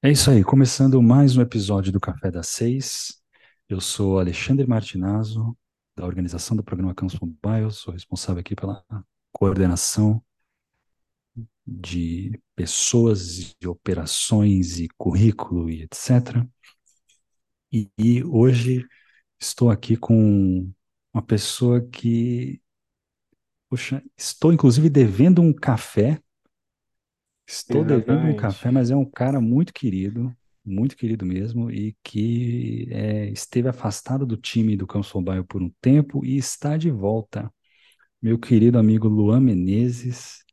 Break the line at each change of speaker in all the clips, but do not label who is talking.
É isso aí, começando mais um episódio do Café das Seis. Eu sou Alexandre Martinazzo, da organização do programa Campus Mobile, sou responsável aqui pela coordenação de pessoas e operações e currículo e etc. E, e hoje estou aqui com uma pessoa que, poxa, estou inclusive devendo um café Estou devendo um café, mas é um cara muito querido, muito querido mesmo, e que é, esteve afastado do time do Campos Bairro por um tempo e está de volta. Meu querido amigo Luan Menezes,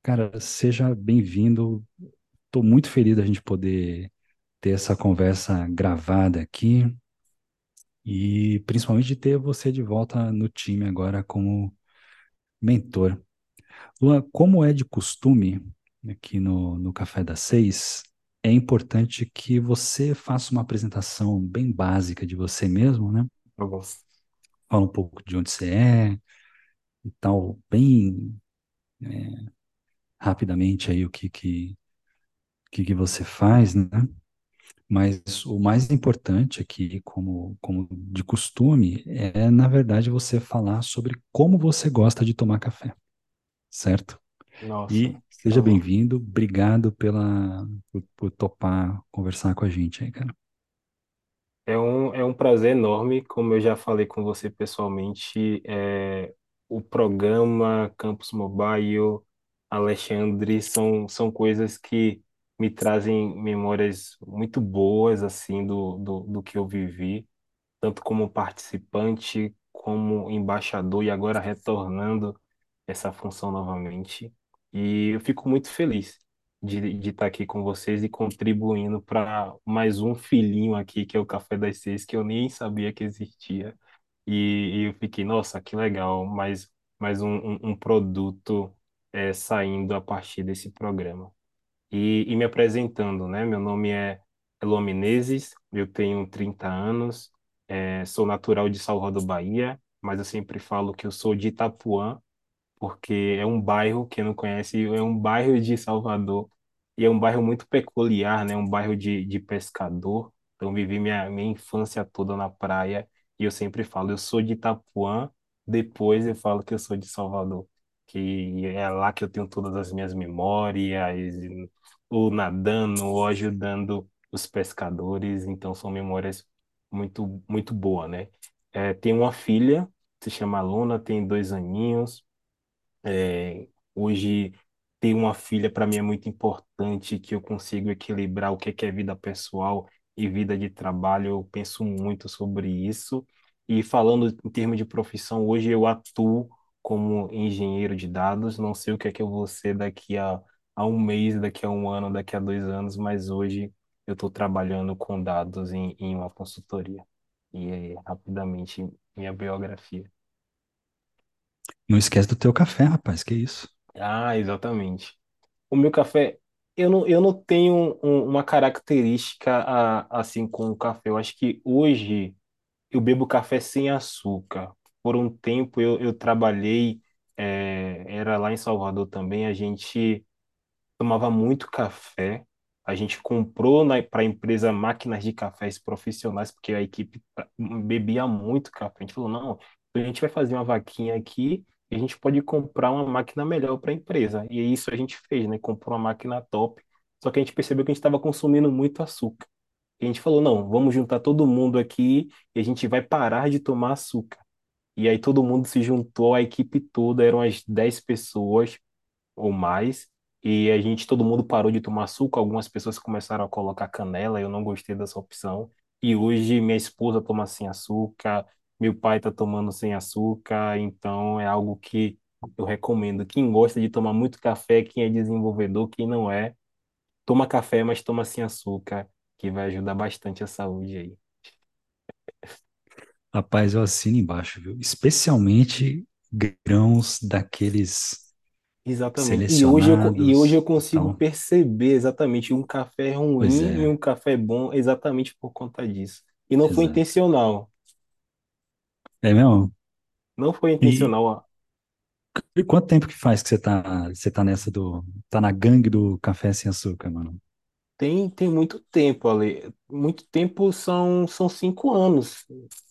cara, seja bem-vindo. Estou muito feliz da gente poder ter essa conversa gravada aqui e principalmente de ter você de volta no time agora como mentor. Luan, como é de costume aqui no, no Café das Seis, é importante que você faça uma apresentação bem básica de você mesmo, né?
Tá bom.
Fala um pouco de onde você é e tal, bem é, rapidamente aí o que que, que que você faz, né? Mas o mais importante aqui, como, como de costume, é, na verdade, você falar sobre como você gosta de tomar café, certo?
Nossa,
E
tá
seja
bom.
bem-vindo, obrigado pela, por, por topar conversar com a gente aí, cara.
É um, é um prazer enorme, como eu já falei com você pessoalmente, é, o programa Campus Mobile, Alexandre, são, são coisas que me trazem memórias muito boas, assim, do, do, do que eu vivi, tanto como participante, como embaixador, e agora retornando essa função novamente. E eu fico muito feliz de, de estar aqui com vocês e contribuindo para mais um filhinho aqui, que é o Café das Seis, que eu nem sabia que existia. E, e eu fiquei, nossa, que legal, mais, mais um, um, um produto é, saindo a partir desse programa. E, e me apresentando, né? Meu nome é Elô Menezes, eu tenho 30 anos, é, sou natural de Salvador, Bahia, mas eu sempre falo que eu sou de Itapuã, porque é um bairro, quem não conhece, é um bairro de Salvador, e é um bairro muito peculiar, né? Um bairro de, de pescador. Então, vivi minha, minha infância toda na praia, e eu sempre falo, eu sou de Itapuã, depois eu falo que eu sou de Salvador, que é lá que eu tenho todas as minhas memórias, ou nadando, ou ajudando os pescadores, então são memórias muito, muito boas, né? É, tenho uma filha, se chama Luna, tem dois aninhos, é, hoje, ter uma filha para mim é muito importante, que eu consigo equilibrar o que que é vida pessoal e vida de trabalho. Eu penso muito sobre isso. E falando em termos de profissão, hoje eu atuo como engenheiro de dados. Não sei o que é que eu vou ser daqui a, a um mês, daqui a um ano, daqui a dois anos, mas hoje eu estou trabalhando com dados em, em uma consultoria. E é rapidamente minha biografia.
Não esquece do teu café, rapaz, que isso?
Ah, exatamente. O meu café, eu não, eu não tenho um- uma característica a- assim com o café. Eu acho que hoje eu bebo café sem açúcar. Por um tempo eu, eu trabalhei, eh, era lá em Salvador também, a gente tomava muito café. A gente comprou para a empresa máquinas de cafés profissionais, porque a equipe bebia muito café. A gente falou, não, a gente vai fazer uma vaquinha aqui e a gente pode comprar uma máquina melhor para a empresa. E isso a gente fez, né? Comprou uma máquina top. Só que a gente percebeu que a gente estava consumindo muito açúcar. E a gente falou, não, vamos juntar todo mundo aqui e a gente vai parar de tomar açúcar. E aí todo mundo se juntou, a equipe toda, eram as 10 pessoas ou mais. E a gente, todo mundo parou de tomar açúcar. Algumas pessoas começaram a colocar canela. Eu não gostei dessa opção. E hoje minha esposa toma sem açúcar, meu pai está tomando sem açúcar. Então é algo que eu recomendo. Quem gosta de tomar muito café, quem é desenvolvedor, quem não é, toma café, mas toma sem açúcar, que vai ajudar bastante a saúde aí.
Rapaz, eu assino embaixo, viu? Especialmente grãos daqueles
Exatamente. E hoje eu, e hoje eu
e
consigo
tal.
perceber exatamente um café ruim e
é,
um café bom exatamente por conta disso. E não foi
exato.
intencional.
É mesmo?
Não foi
E,
intencional. ó.
e quanto tempo que faz que você tá, você tá nessa do, tá na gangue do café sem açúcar, mano?
Tem, tem muito tempo, ali. Muito tempo são, são cinco anos.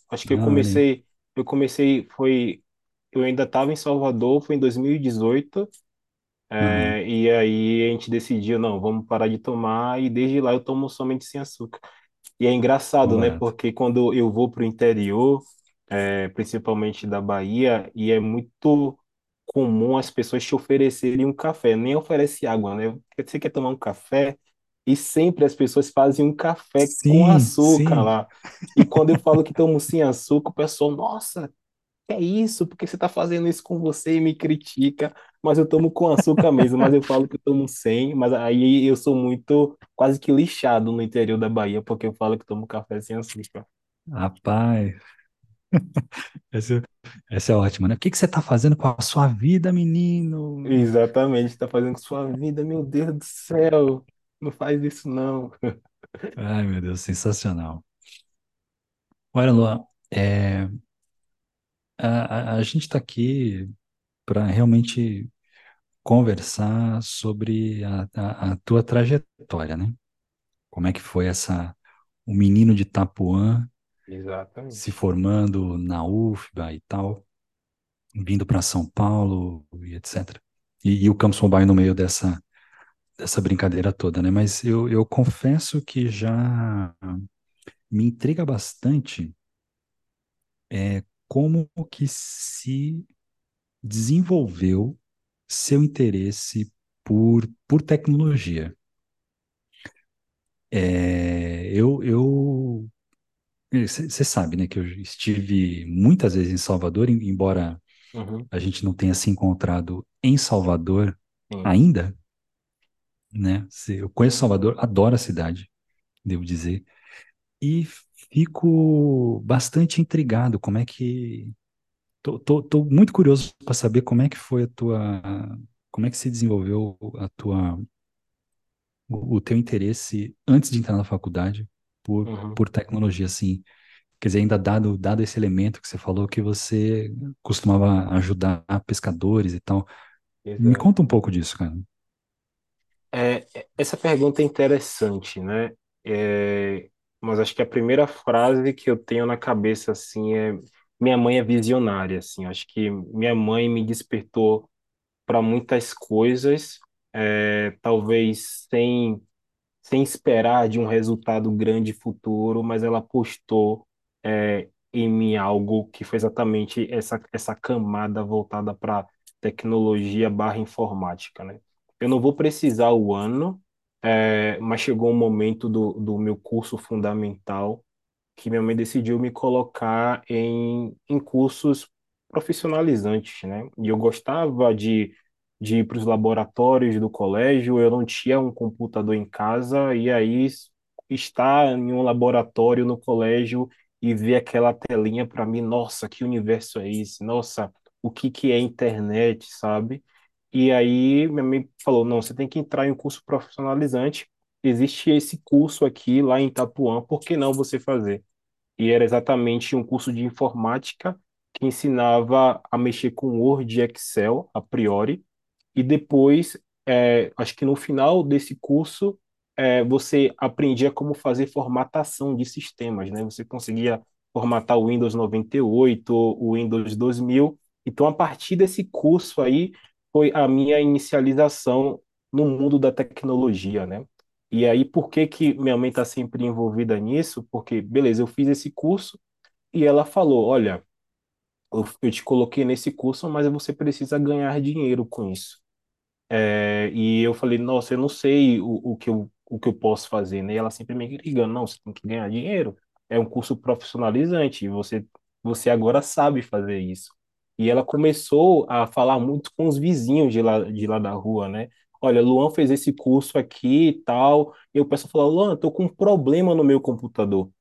Acho que eu
Ah, olha aí.
comecei, eu comecei, foi, eu ainda estava em Salvador, foi em 2018,
Aham,
é, e aí a gente decidiu, não, vamos parar de tomar, e desde lá eu tomo somente sem açúcar. E é engraçado, né?
correto.
Porque quando eu vou para o interior, é, principalmente da Bahia, e é muito comum as pessoas te oferecerem um café, nem oferece água, né? Você quer tomar um café? E sempre as pessoas fazem um café com
Sim,
açúcar
sim.
lá. E quando eu falo que tomo sem açúcar, o pessoal, nossa, que é isso? Por que você está fazendo isso com você e me critica? Mas eu tomo com açúcar mesmo, mas eu falo que eu tomo sem, mas aí eu sou muito quase que lixado no interior da Bahia, porque eu falo que tomo café sem açúcar.
Rapaz, essa, essa é ótima, né? O que que você tá fazendo com a sua vida, menino?
Exatamente, está fazendo com sua vida, meu Deus do céu, não faz isso não.
Ai, meu Deus, sensacional. Olha, Luan, é, a, a, a gente está aqui para realmente conversar sobre a, a, a tua trajetória, né? Como é que foi essa, o menino de Itapuã se
Exatamente.
formando na UFBA e tal, vindo para São Paulo e etc. E, e o Campus Mobile no meio dessa, dessa brincadeira toda, né? Mas eu, eu confesso que já me intriga bastante é, como que se desenvolveu seu interesse por, por tecnologia. É, eu, eu, você sabe, né, que eu estive muitas vezes em Salvador, em- embora
Uhum,
a gente não tenha se encontrado em Salvador
sim.
ainda, né? Eu conheço Salvador, adoro a cidade, devo dizer, e fico bastante intrigado como é que Tô, tô, tô muito curioso para saber como é que foi a tua, como é que se desenvolveu a tua, o, o teu interesse antes de entrar na faculdade por,
Uhum,
por tecnologia, assim. Quer dizer, ainda dado, dado esse elemento que você falou que você costumava ajudar pescadores e tal. Me
exato.
conta um pouco disso, cara.
É- essa pergunta é interessante, né? É, mas acho que a primeira frase que eu tenho na cabeça assim é minha mãe é visionária, assim. Acho que minha mãe me despertou para muitas coisas, é, talvez sem sem esperar de um resultado grande futuro, mas ela apostou é, em mim algo que foi exatamente essa, essa camada voltada para tecnologia barra informática, né? Eu não vou precisar o ano, é, mas chegou um momento do, do meu curso fundamental que minha mãe decidiu me colocar em, em cursos profissionalizantes, né? E eu gostava de, de ir para os laboratórios do colégio, eu não tinha um computador em casa, e aí estar em um laboratório no colégio e ver aquela telinha para mim, nossa, que universo é esse? Nossa, o que que é internet, sabe? E aí minha mãe falou, não, você tem que entrar em um curso profissionalizante, existe esse curso aqui lá em Itapuã, por que não você fazer? e era exatamente um curso de informática que ensinava a mexer com Word e Excel, a priori, e depois, é, acho que no final desse curso, é, você aprendia como fazer formatação de sistemas, né? Você conseguia formatar o Windows 98, o Windows 2000. Então, a partir desse curso aí, foi a minha inicialização no mundo da tecnologia, né? E aí, por que que minha mãe está sempre envolvida nisso? Porque, beleza, eu fiz esse curso e ela falou, olha, eu, eu te coloquei nesse curso, mas você precisa ganhar dinheiro com isso. É, e eu falei, nossa, eu não sei o, o que eu, o que eu posso fazer, né? E ela sempre me ligando, não, você tem que ganhar dinheiro. É um curso profissionalizante, você, você agora sabe fazer isso. E ela começou a falar muito com os vizinhos de lá, de lá da rua, né? Olha, Luan fez esse curso aqui e tal. E o pessoal falou, Luan, tô com um problema no meu computador.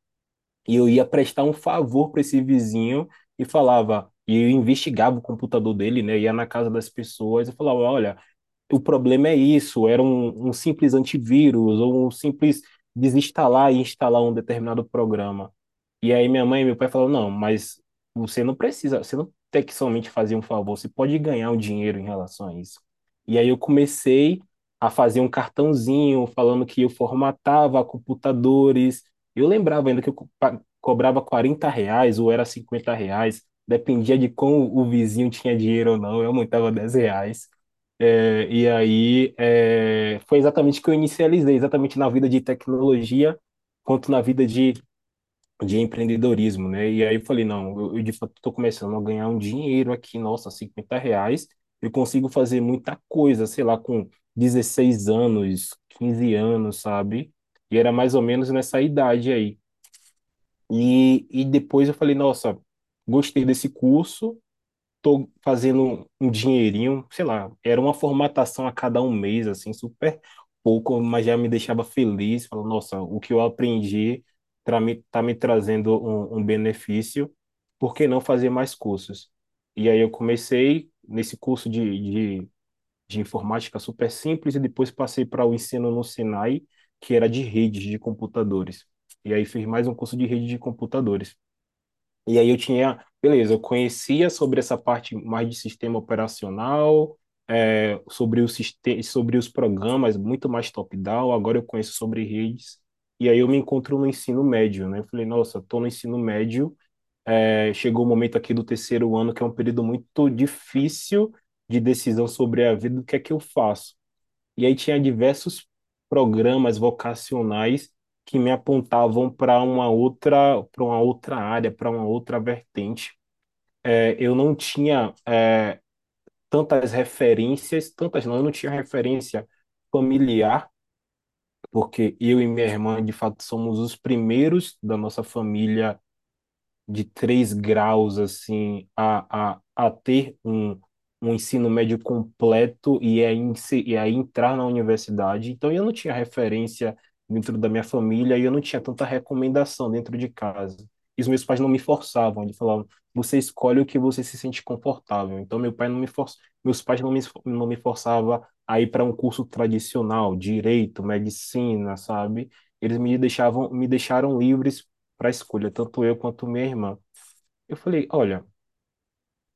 E eu ia prestar um favor para esse vizinho e falava, e eu investigava o computador dele, né? Ia na casa das pessoas e falava, olha, o problema é isso, era um, um simples antivírus ou um simples desinstalar e instalar um determinado programa. E aí minha mãe e meu pai falaram, não, mas você não precisa, você não tem que somente fazer um favor, você pode ganhar um dinheiro em relação a isso. E aí eu comecei a fazer um cartãozinho falando que eu formatava computadores. Eu lembrava ainda que eu cobrava 40 reais ou era 50 reais, dependia de como o vizinho tinha dinheiro ou não, eu aumentava 10 reais. É, e aí é, foi exatamente que eu inicializei, exatamente na vida de tecnologia, quanto na vida de de empreendedorismo, né? E aí eu falei, não, eu, eu de fato estou começando a ganhar um dinheiro aqui, nossa, 50 reais, eu consigo fazer muita coisa, sei lá, com 16 anos, 15 anos, sabe? E era mais ou menos nessa idade aí. E, e depois eu falei, nossa, gostei desse curso, tô fazendo um dinheirinho, sei lá, era uma formatação a cada um mês, assim, super pouco, mas já me deixava feliz, falando, nossa, o que eu aprendi tá me, tá me trazendo um, um benefício, por que não fazer mais cursos? E aí eu comecei nesse curso de, de, de informática super simples e depois passei para o ensino no Senai, que era de redes de computadores. E aí fiz mais um curso de rede de computadores. E aí eu tinha, beleza, eu conhecia sobre essa parte mais de sistema operacional, é, sobre, o sistema, sobre os programas, muito mais top-down, agora eu conheço sobre redes, e aí eu me encontro no ensino médio, né? Eu falei, nossa, estou no ensino médio, é, chegou o momento aqui do terceiro ano, que é um período muito difícil de decisão sobre a vida, o que é que eu faço? E aí tinha diversos programas vocacionais que me apontavam para uma outra, para uma outra área, para uma outra vertente. É, eu não tinha é, tantas referências, tantas não, eu não tinha referência familiar, porque eu e minha irmã, de fato, somos os primeiros da nossa família de três graus assim a, a, a ter um, um ensino médio completo e a, inse- e a entrar na universidade. Então eu não tinha referência dentro da minha família e eu não tinha tanta recomendação dentro de casa. E os meus pais não me forçavam, eles falavam, você escolhe o que você se sente confortável. Então meu pai não me for... meus pais não me, não me forçavam a ir para um curso tradicional, direito, medicina, sabe? Eles me deixavam, me deixaram livres para escolha, tanto eu quanto minha irmã. Eu falei, olha,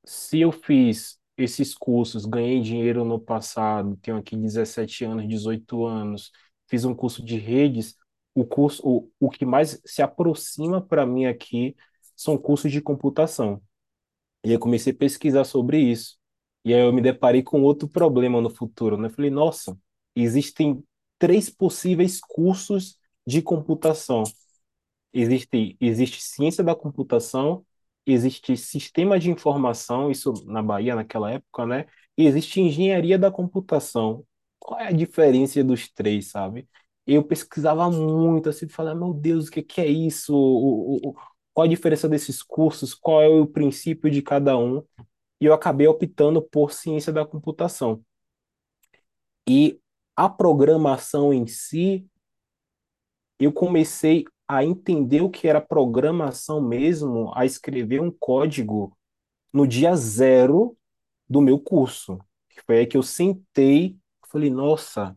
se eu fiz esses cursos, ganhei dinheiro no passado, tenho aqui 17 anos, 18 anos, fiz um curso de redes, o curso, o, o que mais se aproxima para mim aqui são cursos de computação. E eu comecei a pesquisar sobre isso. E aí eu me deparei com outro problema no futuro, né? Eu falei, nossa, existem três possíveis cursos de computação. Existe, existe ciência da computação, existe sistema de informação, isso na Bahia naquela época, né? E existe engenharia da computação. Qual é a diferença dos três, sabe? Eu pesquisava muito, assim, falava, meu Deus, o que que é isso? O, o, qual a diferença desses cursos? Qual é o princípio de cada um? E eu acabei optando por ciência da computação. E a programação em si eu comecei a entender o que era programação mesmo, a escrever um código no dia zero do meu curso. Foi aí que eu sentei, falei, nossa,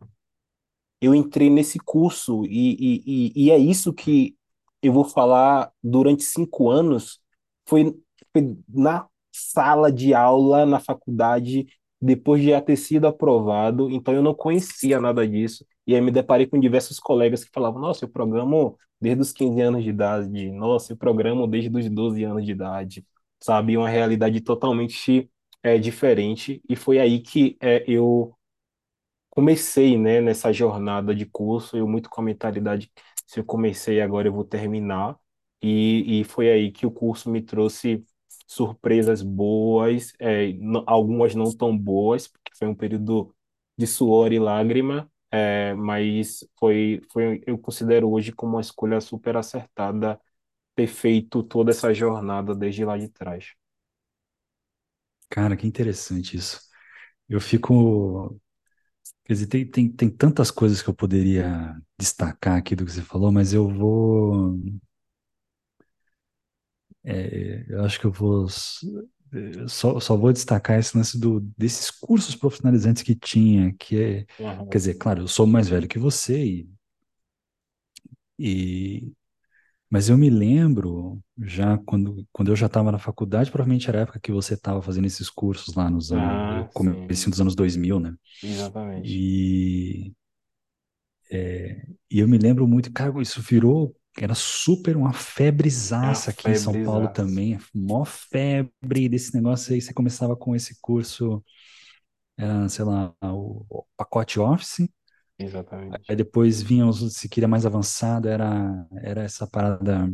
eu entrei nesse curso e, e, e, e é isso que eu vou falar durante cinco anos. Foi, foi na sala de aula, na faculdade, depois de já ter sido aprovado, então eu não conhecia nada disso. E aí me deparei com diversos colegas que falavam: Nossa, eu programo desde os 15 anos de idade, nossa, eu programo desde os 12 anos de idade, sabe? Uma realidade totalmente é, diferente. E foi aí que é, eu comecei, né, nessa jornada de curso, eu muito com a mentalidade, se eu comecei agora eu vou terminar, e, e foi aí que o curso me trouxe surpresas boas, é, algumas não tão boas, porque foi um período de suor e lágrima, é, mas foi, foi, eu considero hoje como uma escolha super acertada ter feito toda essa jornada desde lá de trás.
Cara, que interessante isso. Eu fico. Quer dizer, tem, tem, tem tantas coisas que eu poderia destacar aqui do que você falou, mas eu vou. é, eu acho que eu vou. Só, só vou destacar esse lance do, desses cursos profissionalizantes que tinha, que é. Quer
Aham,
dizer, claro, eu sou mais velho que você e, e Mas eu me lembro, já quando, quando eu já estava na faculdade, provavelmente era a época que você estava fazendo esses cursos lá nos anos,
Ah,
começo dos anos 2000, né?
exatamente.
E, e eu me lembro muito, cara, isso virou, era super uma
É uma
febrezaça aqui em São Paulo
febrezaça.
também, mó febre desse negócio aí, você começava com esse curso, era, sei lá, o, o pacote Office, aí
Exatamente.
depois vinha, os, se queria mais avançado, era, era essa parada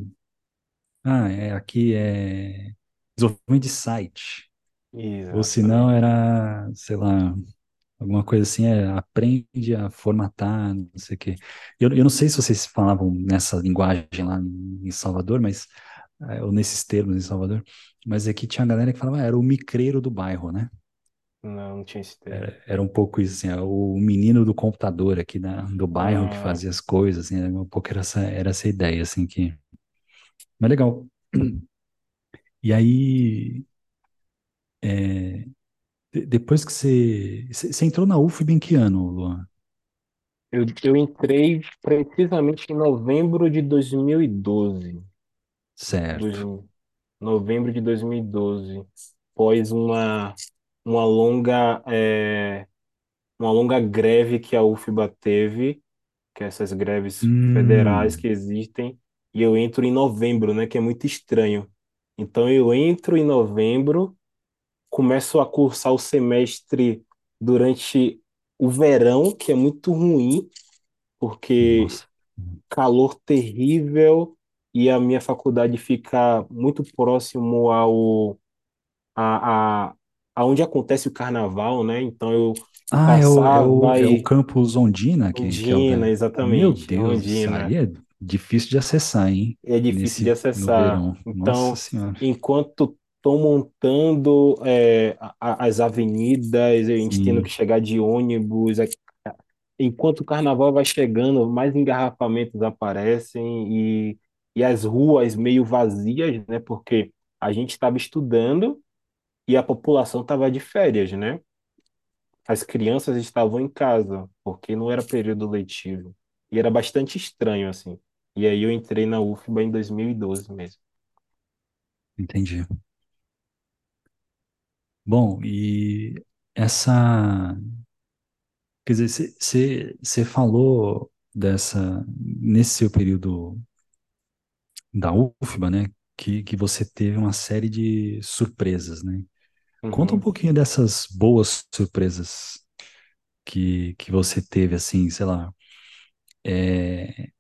Ah, é, aqui é desenvolvimento de site. Ou se não,
Exatamente.
era, sei lá, alguma coisa assim, é aprende a formatar, não sei o quê. Eu, eu não sei se vocês falavam nessa linguagem lá em Salvador, mas, é, ou nesses termos em Salvador, mas aqui tinha a galera que falava, ah, era o micreiro do bairro, né?
Não, não tinha esse termo.
Era um pouco isso, assim, é o menino do computador aqui da, do bairro que
Ah,
fazia as coisas, assim, era um pouco era essa, era essa ideia, assim, que... Mas legal. E aí, é, De- depois que você, você. entrou na UFB em que ano, Luan?
eu, eu entrei precisamente em novembro de 2012.
Certo.
Dois- novembro de 2012. Após uma, uma longa, é, uma longa greve que a UFBA teve, que é essas greves federais
Hum,
que existem, e eu entro em novembro, né, que é muito estranho. Então eu entro em novembro, começo a cursar o semestre durante o verão, que é muito ruim, porque
nossa.
calor terrível e a minha faculdade fica muito próximo ao a, a, aonde acontece o carnaval, né? Então eu
Ah, é o, é o,
passava
é o
e
campus Ondina, que, que é o
Ondina,
da. Meu
exatamente,
Deus,
Ondina.
aí é difícil de acessar, hein?
é difícil de
Nesse, no
acessar.
Nossa
Então,
Senhora.
enquanto estou montando é, as avenidas, a gente tendo que chegar de ônibus, enquanto o carnaval vai chegando, mais engarrafamentos aparecem e, e as ruas meio vazias, né? Porque a gente estava estudando e a população estava de férias, né? As crianças estavam em casa, porque não era período letivo. E era bastante estranho, assim. E aí eu entrei na UFBA em 2012 mesmo.
entendi. Bom, e essa. Quer dizer, você falou dessa. Nesse seu período da UFBA, né? Que, que você teve uma série de surpresas, né? Conta um
Uhum.
pouquinho dessas boas surpresas que, que você teve, assim, sei lá. É,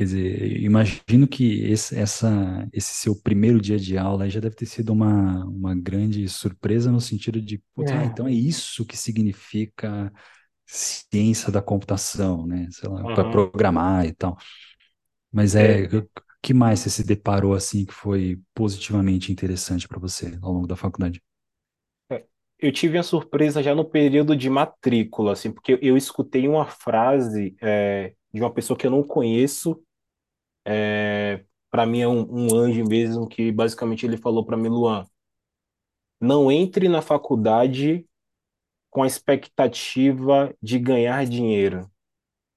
quer dizer, imagino que esse, essa, esse seu primeiro dia de aula já deve ter sido uma, uma grande surpresa no sentido de, putz, ah,
É.
então é isso que significa ciência da computação, né? Sei lá, para
Aham.
programar e tal. Mas é,
É,
o que mais você se deparou, assim, que foi positivamente interessante para você ao longo da faculdade?
é. Eu tive a surpresa já no período de matrícula, assim, porque eu escutei uma frase é, de uma pessoa que eu não conheço, para mim é um, um anjo mesmo, que basicamente ele falou para mim, Luan, não entre na faculdade com a expectativa de ganhar dinheiro.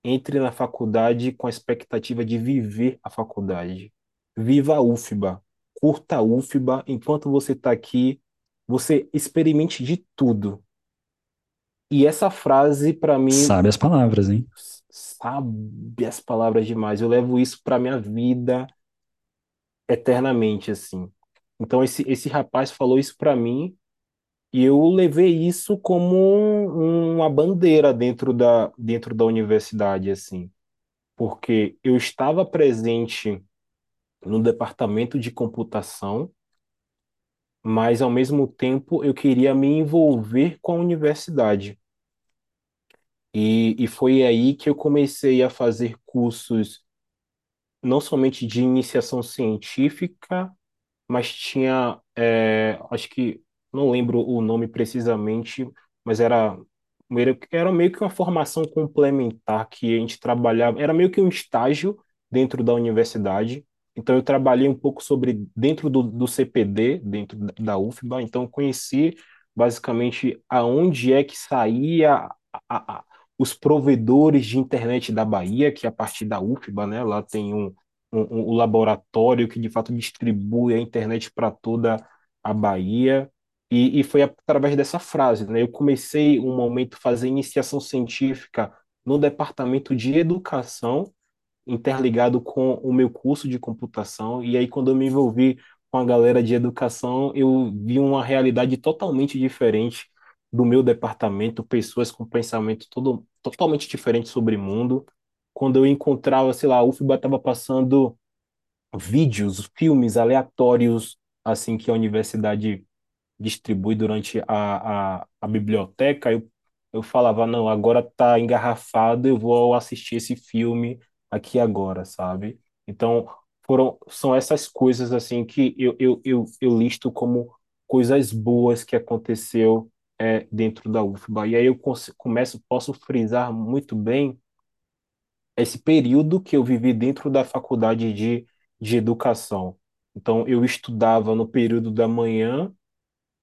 Entre na faculdade com a expectativa de viver a faculdade. Viva a UFBA, curta a UFBA, enquanto você está aqui, você experimente de tudo. E essa frase, para mim,
Sabe as palavras, hein?
Sabe as palavras demais. Eu levo isso para minha vida eternamente, assim. Então, esse, esse rapaz falou isso para mim e eu levei isso como um- uma bandeira dentro da, dentro da universidade, assim. Porque eu estava presente no departamento de computação, mas ao mesmo tempo eu queria me envolver com a universidade. E, e foi aí que eu comecei a fazer cursos não somente de iniciação científica, mas tinha, é, acho que, não lembro o nome precisamente, mas era, era meio que uma formação complementar que a gente trabalhava, era meio que um estágio dentro da universidade. Então, eu trabalhei um pouco sobre, dentro do, do CPD, dentro da UFBA, então conheci basicamente aonde é que saía a, a- os provedores de internet da Bahia, que a partir da UFBA, né? Lá tem um um, um, laboratório que de fato distribui a internet para toda a Bahia. E, e foi através dessa frase, né? Eu comecei um momento fazer iniciação científica no departamento de educação, interligado com o meu curso de computação. E aí, quando eu me envolvi com a galera de educação, eu vi uma realidade totalmente diferente do meu departamento, pessoas com pensamento todo, totalmente diferente sobre o mundo. Quando eu encontrava, sei lá, a UFBA estava passando vídeos, filmes aleatórios, assim, que a universidade distribui durante a, a, a biblioteca, eu, eu falava, não, agora tá engarrafado, eu vou assistir esse filme aqui agora, sabe? Então, foram, são essas coisas, assim, que eu, eu, eu, eu listo como coisas boas que aconteceu é, dentro da UFBA. E aí eu começo, posso frisar muito bem esse período que eu vivi dentro da faculdade de, de educação. Então, eu estudava no período da manhã,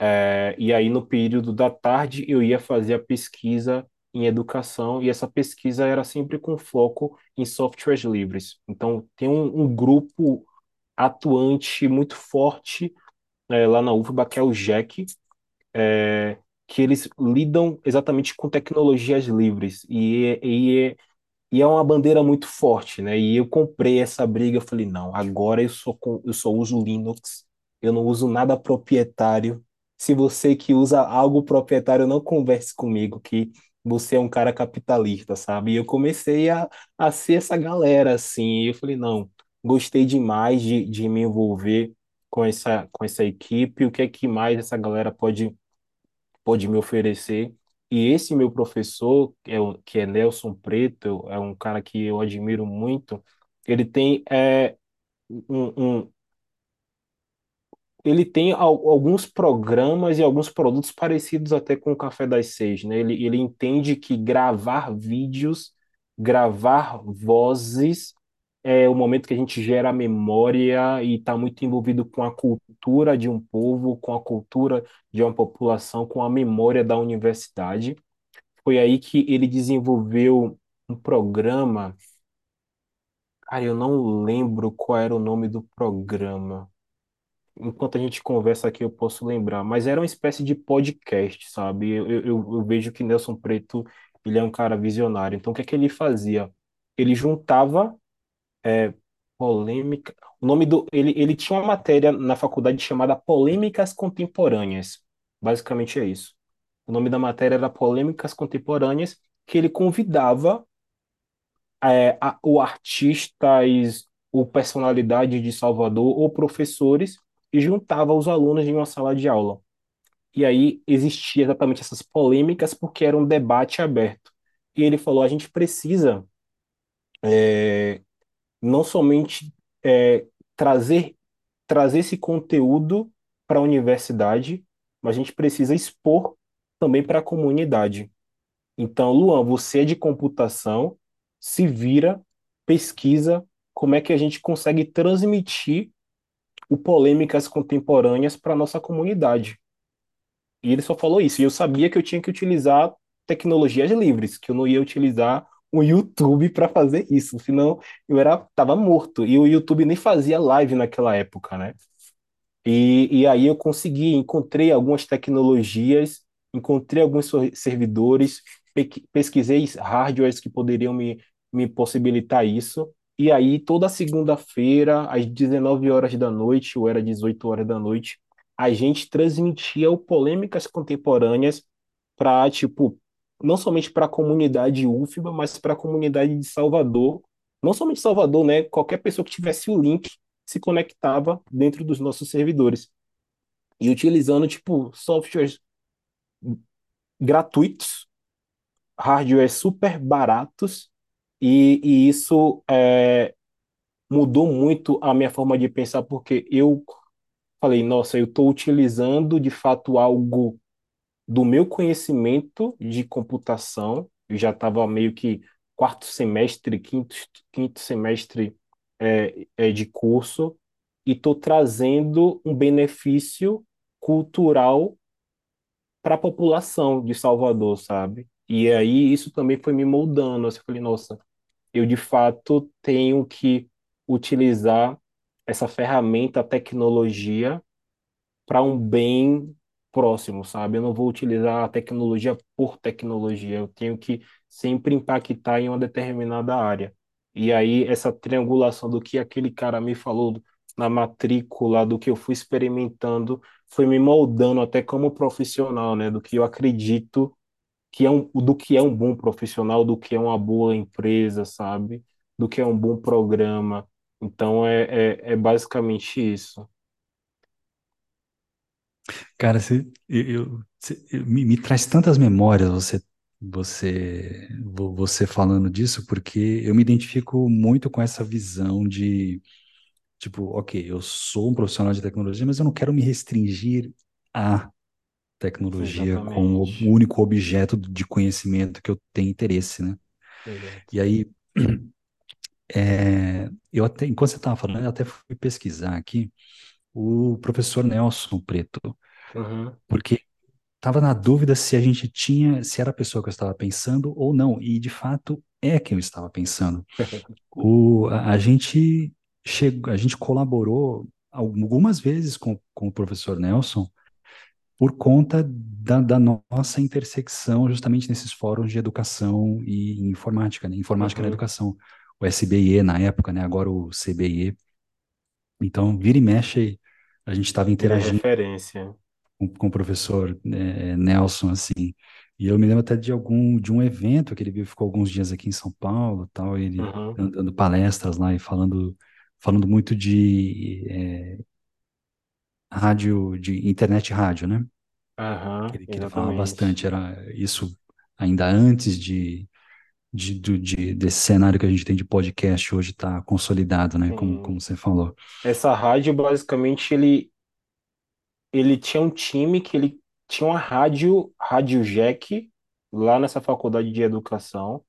é, e aí no período da tarde eu ia fazer a pesquisa em educação, e essa pesquisa era sempre com foco em softwares livres. Então, tem um, um grupo atuante muito forte é, lá na UFBA, que é o JEC, é, que eles lidam exatamente com tecnologias livres. E, e, e é uma bandeira muito forte, né? E eu comprei essa briga, eu falei, não, agora eu só, eu só uso Linux, eu não uso nada proprietário. Se você que usa algo proprietário, não converse comigo, que você é um cara capitalista, sabe? E eu comecei a, a ser essa galera, assim, e eu falei, não, gostei demais de, de me envolver com essa, com essa equipe, o que é que mais essa galera pode pode me oferecer. E esse meu professor, que é, o- que é Nelson Preto, é um cara que eu admiro muito, ele tem, é, um, um- ele tem al- alguns programas e alguns produtos parecidos até com o Café das Seis, né? Ele, ele entende que gravar vídeos, gravar vozes, é o momento que a gente gera memória e está muito envolvido com a cultura de um povo, com a cultura de uma população, com a memória da universidade. Foi aí que ele desenvolveu um programa. Cara, eu não lembro qual era o nome do programa. Enquanto a gente conversa aqui, eu posso lembrar. Mas era uma espécie de podcast, sabe? Eu, eu, eu vejo que Nelson Preto, ele é um cara visionário. Então, o que é que ele fazia? Ele juntava é, polêmica. O nome do. Ele, ele tinha uma matéria na faculdade chamada Polêmicas Contemporâneas. Basicamente é isso. O nome da matéria era Polêmicas Contemporâneas, que ele convidava é, a, o artistas ou personalidades de Salvador ou professores e juntava os alunos em uma sala de aula. E aí existia exatamente essas polêmicas porque era um debate aberto. E ele falou: a gente precisa é, não somente é, trazer, trazer esse conteúdo para a universidade, mas a gente precisa expor também para a comunidade. Então, Luan, você é de computação, se vira, pesquisa como é que a gente consegue transmitir o polêmicas contemporâneas para a nossa comunidade. E ele só falou isso. E eu sabia que eu tinha que utilizar tecnologias livres, que eu não ia utilizar o YouTube para fazer isso, senão eu era tava morto. E o YouTube nem fazia live naquela época, né? E, e aí eu consegui, encontrei algumas tecnologias, encontrei alguns servidores, pe- pesquisei hardwares que poderiam me, me possibilitar isso. E aí, toda segunda-feira, às 19 horas da noite, ou era 18 horas da noite, a gente transmitia o Polêmicas Contemporâneas para, tipo, não somente para a comunidade UFBA, mas para a comunidade de Salvador. Não somente Salvador, né? Qualquer pessoa que tivesse o link se conectava dentro dos nossos servidores. E utilizando, tipo, softwares gratuitos, hardwares super baratos, e, e isso é, mudou muito a minha forma de pensar, porque eu falei, nossa, eu estou utilizando de fato algo do meu conhecimento de computação, eu já estava meio que quarto semestre, quinto, quinto semestre é, é, de curso, e estou trazendo um benefício cultural para a população de Salvador, sabe? E aí isso também foi me moldando. Eu falei, nossa, eu de fato tenho que utilizar essa ferramenta, a tecnologia, para um bem próximo, sabe? Eu não vou utilizar a tecnologia por tecnologia, eu tenho que sempre impactar em uma determinada área. E aí, essa triangulação do que aquele cara me falou na matrícula, do que eu fui experimentando, foi me moldando até como profissional, né? Do que eu acredito que é um, do que é um bom profissional, do que é uma boa empresa, sabe? Do que é um bom programa. Então, é, é, é basicamente isso.
Cara, você, eu, você- me, me traz tantas memórias você, você, vo- você falando disso, porque eu me identifico muito com essa visão de, tipo, ok, eu sou um profissional de tecnologia, mas eu não quero me restringir à tecnologia como o
Exatamente.
único objeto de conhecimento que eu tenho interesse, né?
Exato.
E aí, é, eu até, enquanto você estava falando, eu até fui pesquisar aqui o professor Nelson Preto,
Uhum.
porque Tava na dúvida se a gente tinha, se era a pessoa que eu estava pensando ou não, e de fato é quem eu estava pensando. O, a, a gente chegou, a gente colaborou algumas vezes com, com o professor Nelson por conta da, da nossa intersecção justamente nesses fóruns de educação e informática, né? Informática na
Uhum.
educação. O SBIE na época, né? Agora o CBIE. Então, vira e mexe, a gente estava
é
interagindo
referência.
com, com o professor eh, Nelson, assim. E eu me lembro até de algum, de um evento que ele veio, ficou alguns dias aqui em São Paulo, tal, ele
Uhum.
dando palestras lá e falando, falando muito de eh, rádio, de internet e rádio, né? Que
Aham,
ele, ele falava bastante, era isso ainda antes de, de, do, de desse cenário que a gente tem de podcast hoje está consolidado, né? Como,
Sim.
como você falou.
Essa rádio, basicamente, ele, ele tinha um time que ele tinha uma rádio, rádio Jack, lá nessa faculdade de educação.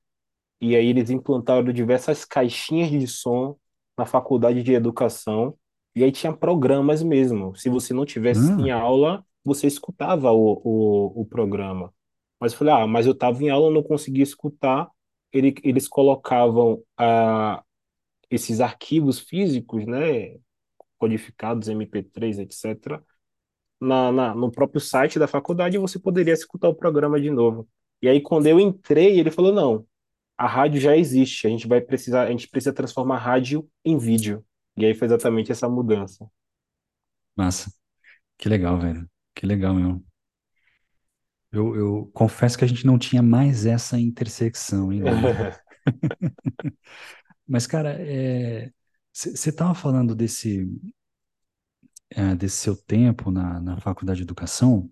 E aí eles implantaram diversas caixinhas de som na faculdade de educação. E aí tinha programas mesmo. Se você não tivesse em
Ah,
aula, você escutava o, o, o programa. Mas eu falei, ah, mas eu estava em aula, não conseguia escutar. Ele, eles colocavam ah, esses arquivos físicos, né, codificados, MP3, etc., na, na, no próprio site da faculdade e você poderia escutar o programa de novo. E aí, quando eu entrei, ele falou, não, a rádio já existe, a gente vai precisar, a gente precisa transformar a rádio em vídeo. E aí foi exatamente essa mudança.
massa. Que legal, velho. Que legal mesmo. Eu, eu confesso que a gente não tinha mais essa intersecção ainda, né? Mas, cara, você estava falando desse, é, desse seu tempo na, na faculdade de educação,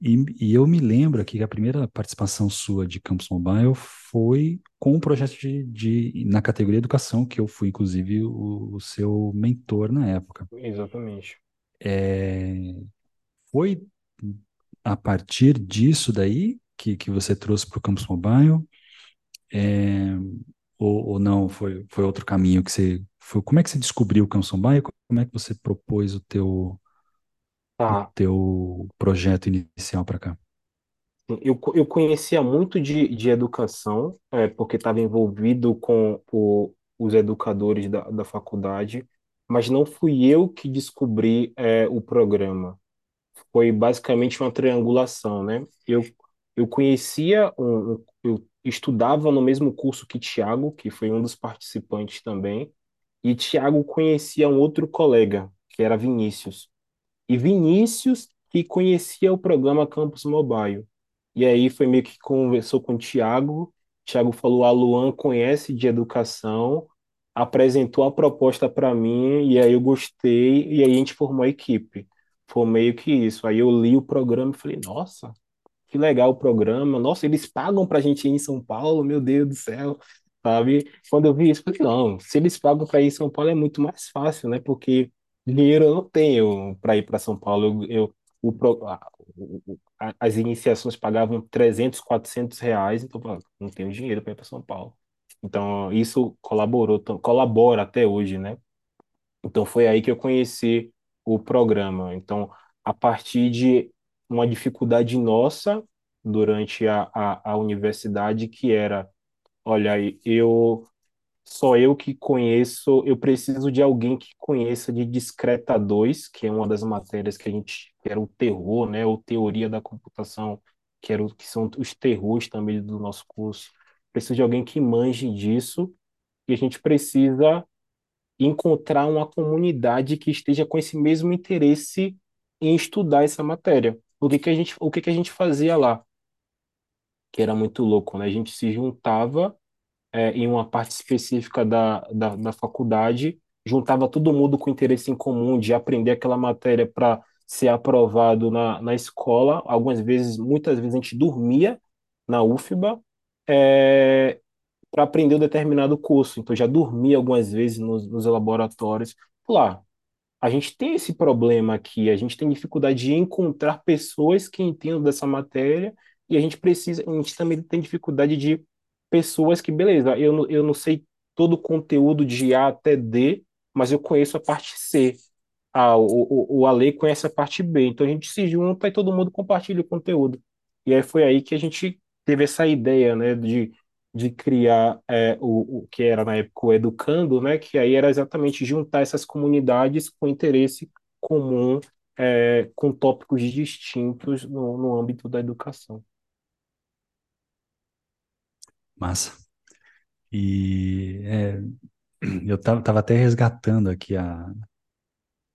e, e eu me lembro aqui que a primeira participação sua de Campus Mobile foi com o projeto de, de, na categoria educação, que eu fui, inclusive, o, o seu mentor na época.
Exatamente.
É, foi a partir disso daí que, que você trouxe para o Campus Mobile? É, ou, ou não, foi, foi outro caminho que você foi, como é que você descobriu o Canção Baia? Como é que você propôs o teu o
Tá.
teu projeto inicial para cá?
Eu, eu conhecia muito de, de educação, é, porque estava envolvido com o, os educadores da, da faculdade, mas não fui eu que descobri, é, o programa. Foi basicamente uma triangulação, né? Eu, eu conhecia, um, eu estudava no mesmo curso que Tiago, que foi um dos participantes também, e Tiago conhecia um outro colega, que era Vinícius. E Vinícius que conhecia o programa Campus Mobile. E aí foi meio que conversou com o Tiago. Tiago falou: a Luan conhece de educação, apresentou a proposta para mim, e aí eu gostei, e aí a gente formou a equipe. Foi meio que isso. Aí eu li o programa e falei: nossa, que legal o programa. Nossa, eles pagam pra gente ir em São Paulo, meu Deus do céu, sabe? Quando eu vi isso, eu falei, não, se eles pagam para ir em São Paulo é muito mais fácil, né? Porque dinheiro eu não tenho para ir para São Paulo. Eu, eu- o, a- as iniciações pagavam 300, 400 reais, então não tenho dinheiro para ir para São Paulo. Então, isso colaborou, colabora até hoje, né? Então foi aí que eu conheci o programa. Então, a partir de uma dificuldade nossa durante a, a, a universidade, que era, olha, eu só eu que conheço, eu preciso de alguém que conheça de Discreta 2, que é uma das matérias que a gente, que era o terror, né, ou teoria da computação, que, era, o- que são os terrores também do nosso curso. Preciso de alguém que manje disso, e a gente precisa encontrar uma comunidade que esteja com esse mesmo interesse em estudar essa matéria. O que que a gente, o que que a gente fazia lá? Que era muito louco, né? A gente se juntava é, em uma parte específica da, da, da faculdade, juntava todo mundo com interesse em comum de aprender aquela matéria para ser aprovado na, na escola. Algumas vezes, muitas vezes a gente dormia na UFBA, é, para aprender um determinado curso. Então, já dormia algumas vezes nos, nos laboratórios. Lá, a gente tem esse problema aqui, a gente tem dificuldade de encontrar pessoas que entendam dessa matéria e a gente precisa, a gente também tem dificuldade de pessoas que, beleza, eu, não- eu não sei todo o conteúdo de A até D, mas eu conheço a parte C. Ah, o, o, o Ale conhece a parte B, então a gente se junta e todo mundo compartilha o conteúdo. E aí foi aí que a gente teve essa ideia, né, de, de criar é, o, o que era na época o Educando, né, que aí era exatamente juntar essas comunidades com interesse comum, é, com tópicos distintos no, no âmbito da educação.
Massa. E é, eu tava, tava até resgatando aqui a,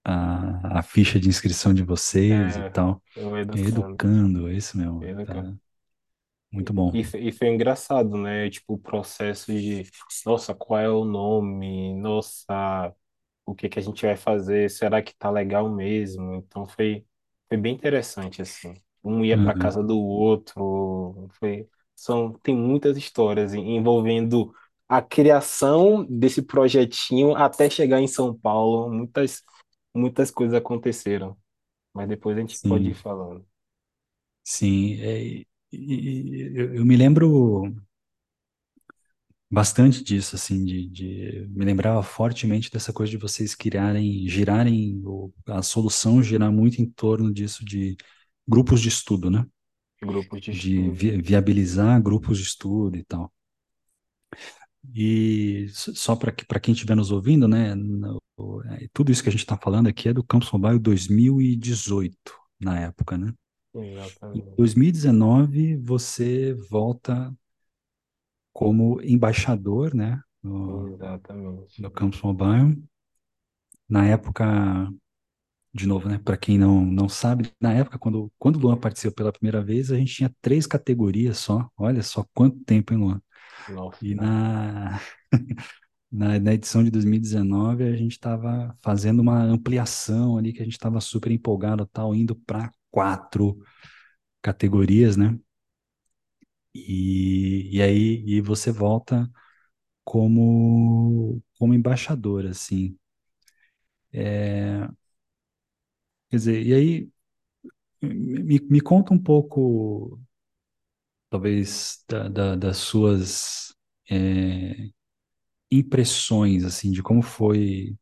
a, a ficha de inscrição de vocês e
É,
tal.
o
É
Educando.
Educando, é isso mesmo.
Educando.
Tá muito bom.
E, foi- e foi engraçado, né? Tipo, o processo de, nossa, qual é o nome? Nossa, o que que a gente vai fazer? Será que tá legal mesmo? Então foi, foi bem interessante, assim. Um ia para
Uhum.
casa do outro. Foi, são, tem muitas histórias en- envolvendo a criação desse projetinho até chegar em São Paulo. Muitas, muitas coisas aconteceram. Mas depois a gente pode ir
Sim,
falando.
sim. É, e- eu, eu me lembro bastante disso, assim, de, de me lembrava fortemente dessa coisa de vocês criarem, girarem, a solução girar muito em torno disso de grupos de estudo, né?
Grupos de
De
estudo.
vi- viabilizar grupos de estudo e tal. E só para para quem estiver nos ouvindo, né? é, tudo isso que a gente está falando aqui é do Campus Mobile 2018, na época, né? Em
Exatamente.
2019, você volta como embaixador, né? No,
Exatamente.
no Campus Mobile. Na época, de novo, né? Para quem não, não sabe, na época, quando, quando o Luan participou pela primeira vez, a gente tinha três categorias só. Olha só quanto tempo, hein, Luan? E
Nossa,
na, na, na edição de 2019, a gente estava fazendo uma ampliação ali, que a gente estava super empolgado, tal, indo para quatro categorias, né? E, e aí e você volta como, como embaixador, assim. É, quer dizer, e aí me, me conta um pouco, talvez, da, da- das suas é, impressões, assim, de como foi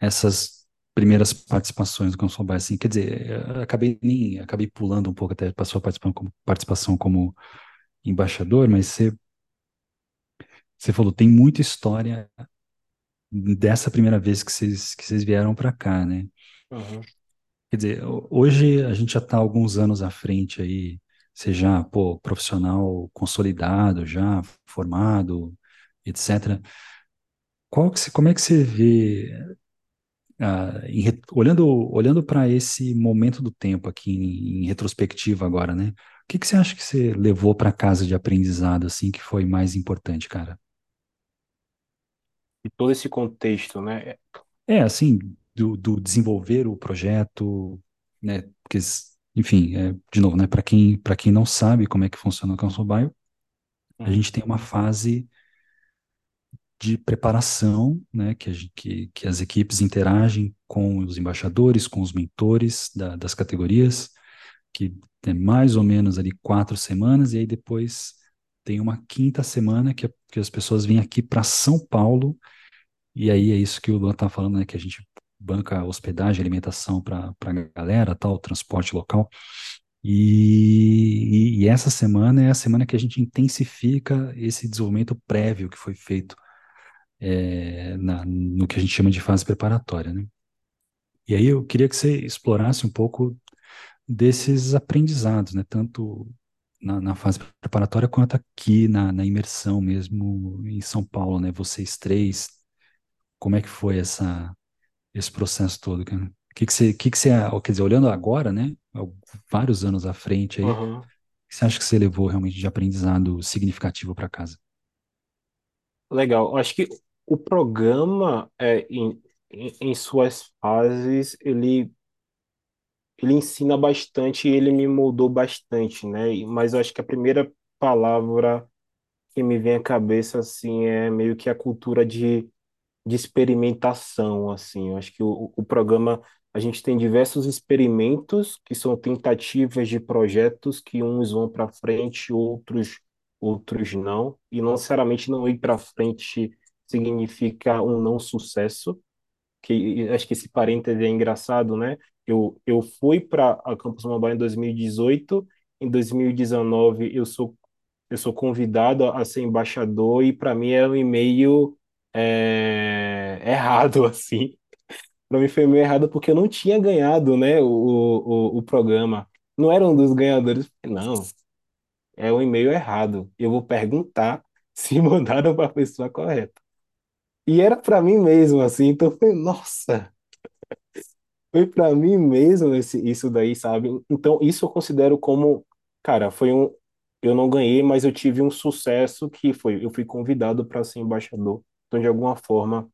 essas primeiras participações do Consul assim, quer dizer, eu acabei nem, acabei pulando um pouco até para sua participação como, participação como embaixador, mas você, você falou, tem muita história dessa primeira vez que vocês, que vocês vieram para cá, né?
Uhum.
Quer dizer, ho- hoje a gente já está alguns anos à frente aí, você já, pô, profissional consolidado, já formado, etc. Qual que, como é que você vê, ah, em olhando, olhando para esse momento do tempo aqui em, em retrospectiva agora, né? O que que você acha que você levou para casa de aprendizado, assim, que foi mais importante, cara?
E todo esse contexto, né?
É, assim, do, do desenvolver o projeto, né? Porque, enfim, é, de novo, né? Para quem, para quem não sabe como é que funciona o Council Bio, a
Uhum.
gente tem uma fase de preparação, né? Que, a que, que as equipes interagem com os embaixadores, com os mentores da- das categorias, que é mais ou menos ali quatro semanas, e aí depois tem uma quinta semana que, que as pessoas vêm aqui para São Paulo E aí é isso que o Luan tá falando, né? Que a gente banca hospedagem, alimentação para a galera, tal, transporte local. E, e, e essa semana é a semana que a gente intensifica esse desenvolvimento prévio que foi feito é, na, no que a gente chama de fase preparatória, né? E aí eu queria que você explorasse um pouco desses aprendizados, né? Tanto na, na fase preparatória quanto aqui na, na imersão mesmo em São Paulo, né? Vocês três, como é que foi essa, esse processo todo, cara? O que que você, que que você, quer dizer, olhando agora, né? Vários anos à frente aí, o
Aham.
que você acha que você levou realmente de aprendizado significativo para casa?
Legal. Eu Acho que o programa, é, em, em, em suas fases, ele, ele ensina bastante e ele me moldou bastante, né? Mas eu acho que a primeira palavra que me vem à cabeça, assim, é meio que a cultura de de experimentação, assim. Eu acho que o, o programa, a gente tem diversos experimentos que são tentativas de projetos que uns vão para frente, outros outros não, e não necessariamente não ir para frente significa um não sucesso, que acho que esse parêntese é engraçado, né? Eu, eu fui para a Campus Mobile em 2018, em 2019 eu sou eu sou convidado a ser embaixador e para mim é um e-mail é, errado, assim. Para mim foi meio errado porque eu não tinha ganhado, né, o, o, o programa. Não era um dos ganhadores. Não, é um e-mail errado. Eu vou perguntar se mandaram para a pessoa correta. E era para mim mesmo, assim. Então foi, nossa, foi para mim mesmo esse, isso daí, sabe? Então isso eu considero como, cara, foi um. Eu não ganhei, mas eu tive um sucesso que foi, eu fui convidado para ser embaixador. Então, de alguma forma,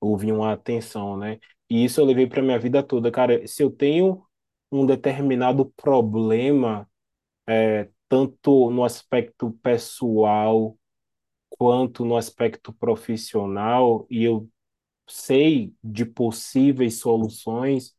houve uma atenção, né? E isso eu levei para minha vida toda. Cara, se eu tenho um determinado problema, é, tanto no aspecto pessoal quanto no aspecto profissional, e eu sei de possíveis soluções,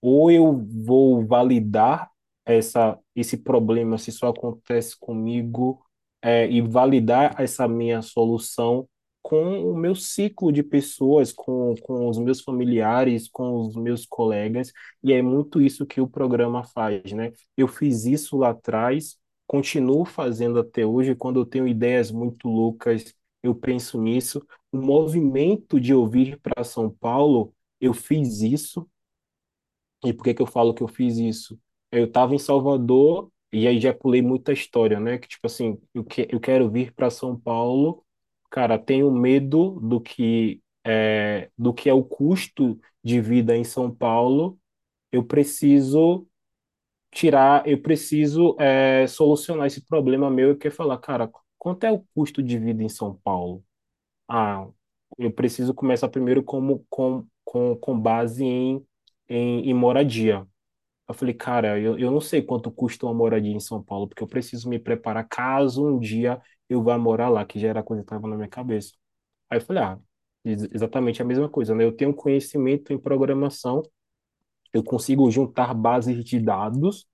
ou eu vou validar essa, esse problema, se isso acontece comigo, é, e validar essa minha solução com o meu ciclo de pessoas, com, com os meus familiares, com os meus colegas, e é muito isso que o programa faz, né? Eu fiz isso lá atrás, continuo fazendo até hoje, quando eu tenho ideias muito loucas, eu penso nisso. O movimento de eu vir para São Paulo, eu fiz isso, e por que que eu falo que eu fiz isso? Eu estava em Salvador e aí já pulei muita história, né? Que tipo assim, eu, que, eu quero vir para São Paulo, cara, tenho medo do que é, do que é o custo de vida em São Paulo. Eu preciso tirar, eu preciso é, solucionar esse problema meu. Eu quero falar, cara, quanto é o custo de vida em São Paulo? Ah, eu preciso começar primeiro como, com, com, com base em, em, em moradia. Eu falei, cara, eu, eu não sei quanto custa uma moradia em São Paulo, porque eu preciso me preparar caso um dia eu vá morar lá, que já era coisa que estava na minha cabeça. Aí eu falei, ah, ex- exatamente a mesma coisa, né? Eu tenho conhecimento em programação, eu consigo juntar bases de dados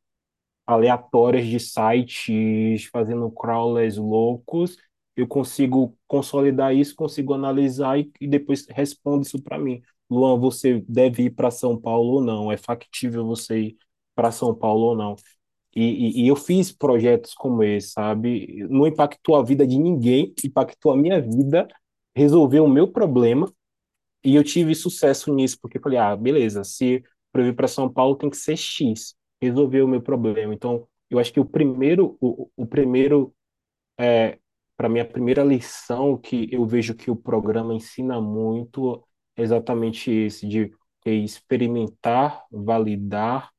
aleatórias de sites, fazendo crawlers loucos, eu consigo consolidar isso, consigo analisar e, e depois responde isso para mim. Luan, você deve ir para São Paulo ou não? É factível você ir para São Paulo ou não? E, e, e eu fiz projetos como esse, sabe? Não impactou a vida de ninguém, impactou a minha vida, resolveu o meu problema e eu tive sucesso nisso, porque eu falei, ah, beleza, se para eu vir para São Paulo tem que ser X, resolveu o meu problema. Então, eu acho que o primeiro, o, o primeiro, é, para mim, a primeira lição que eu vejo que o programa ensina muito é exatamente esse, de experimentar, validar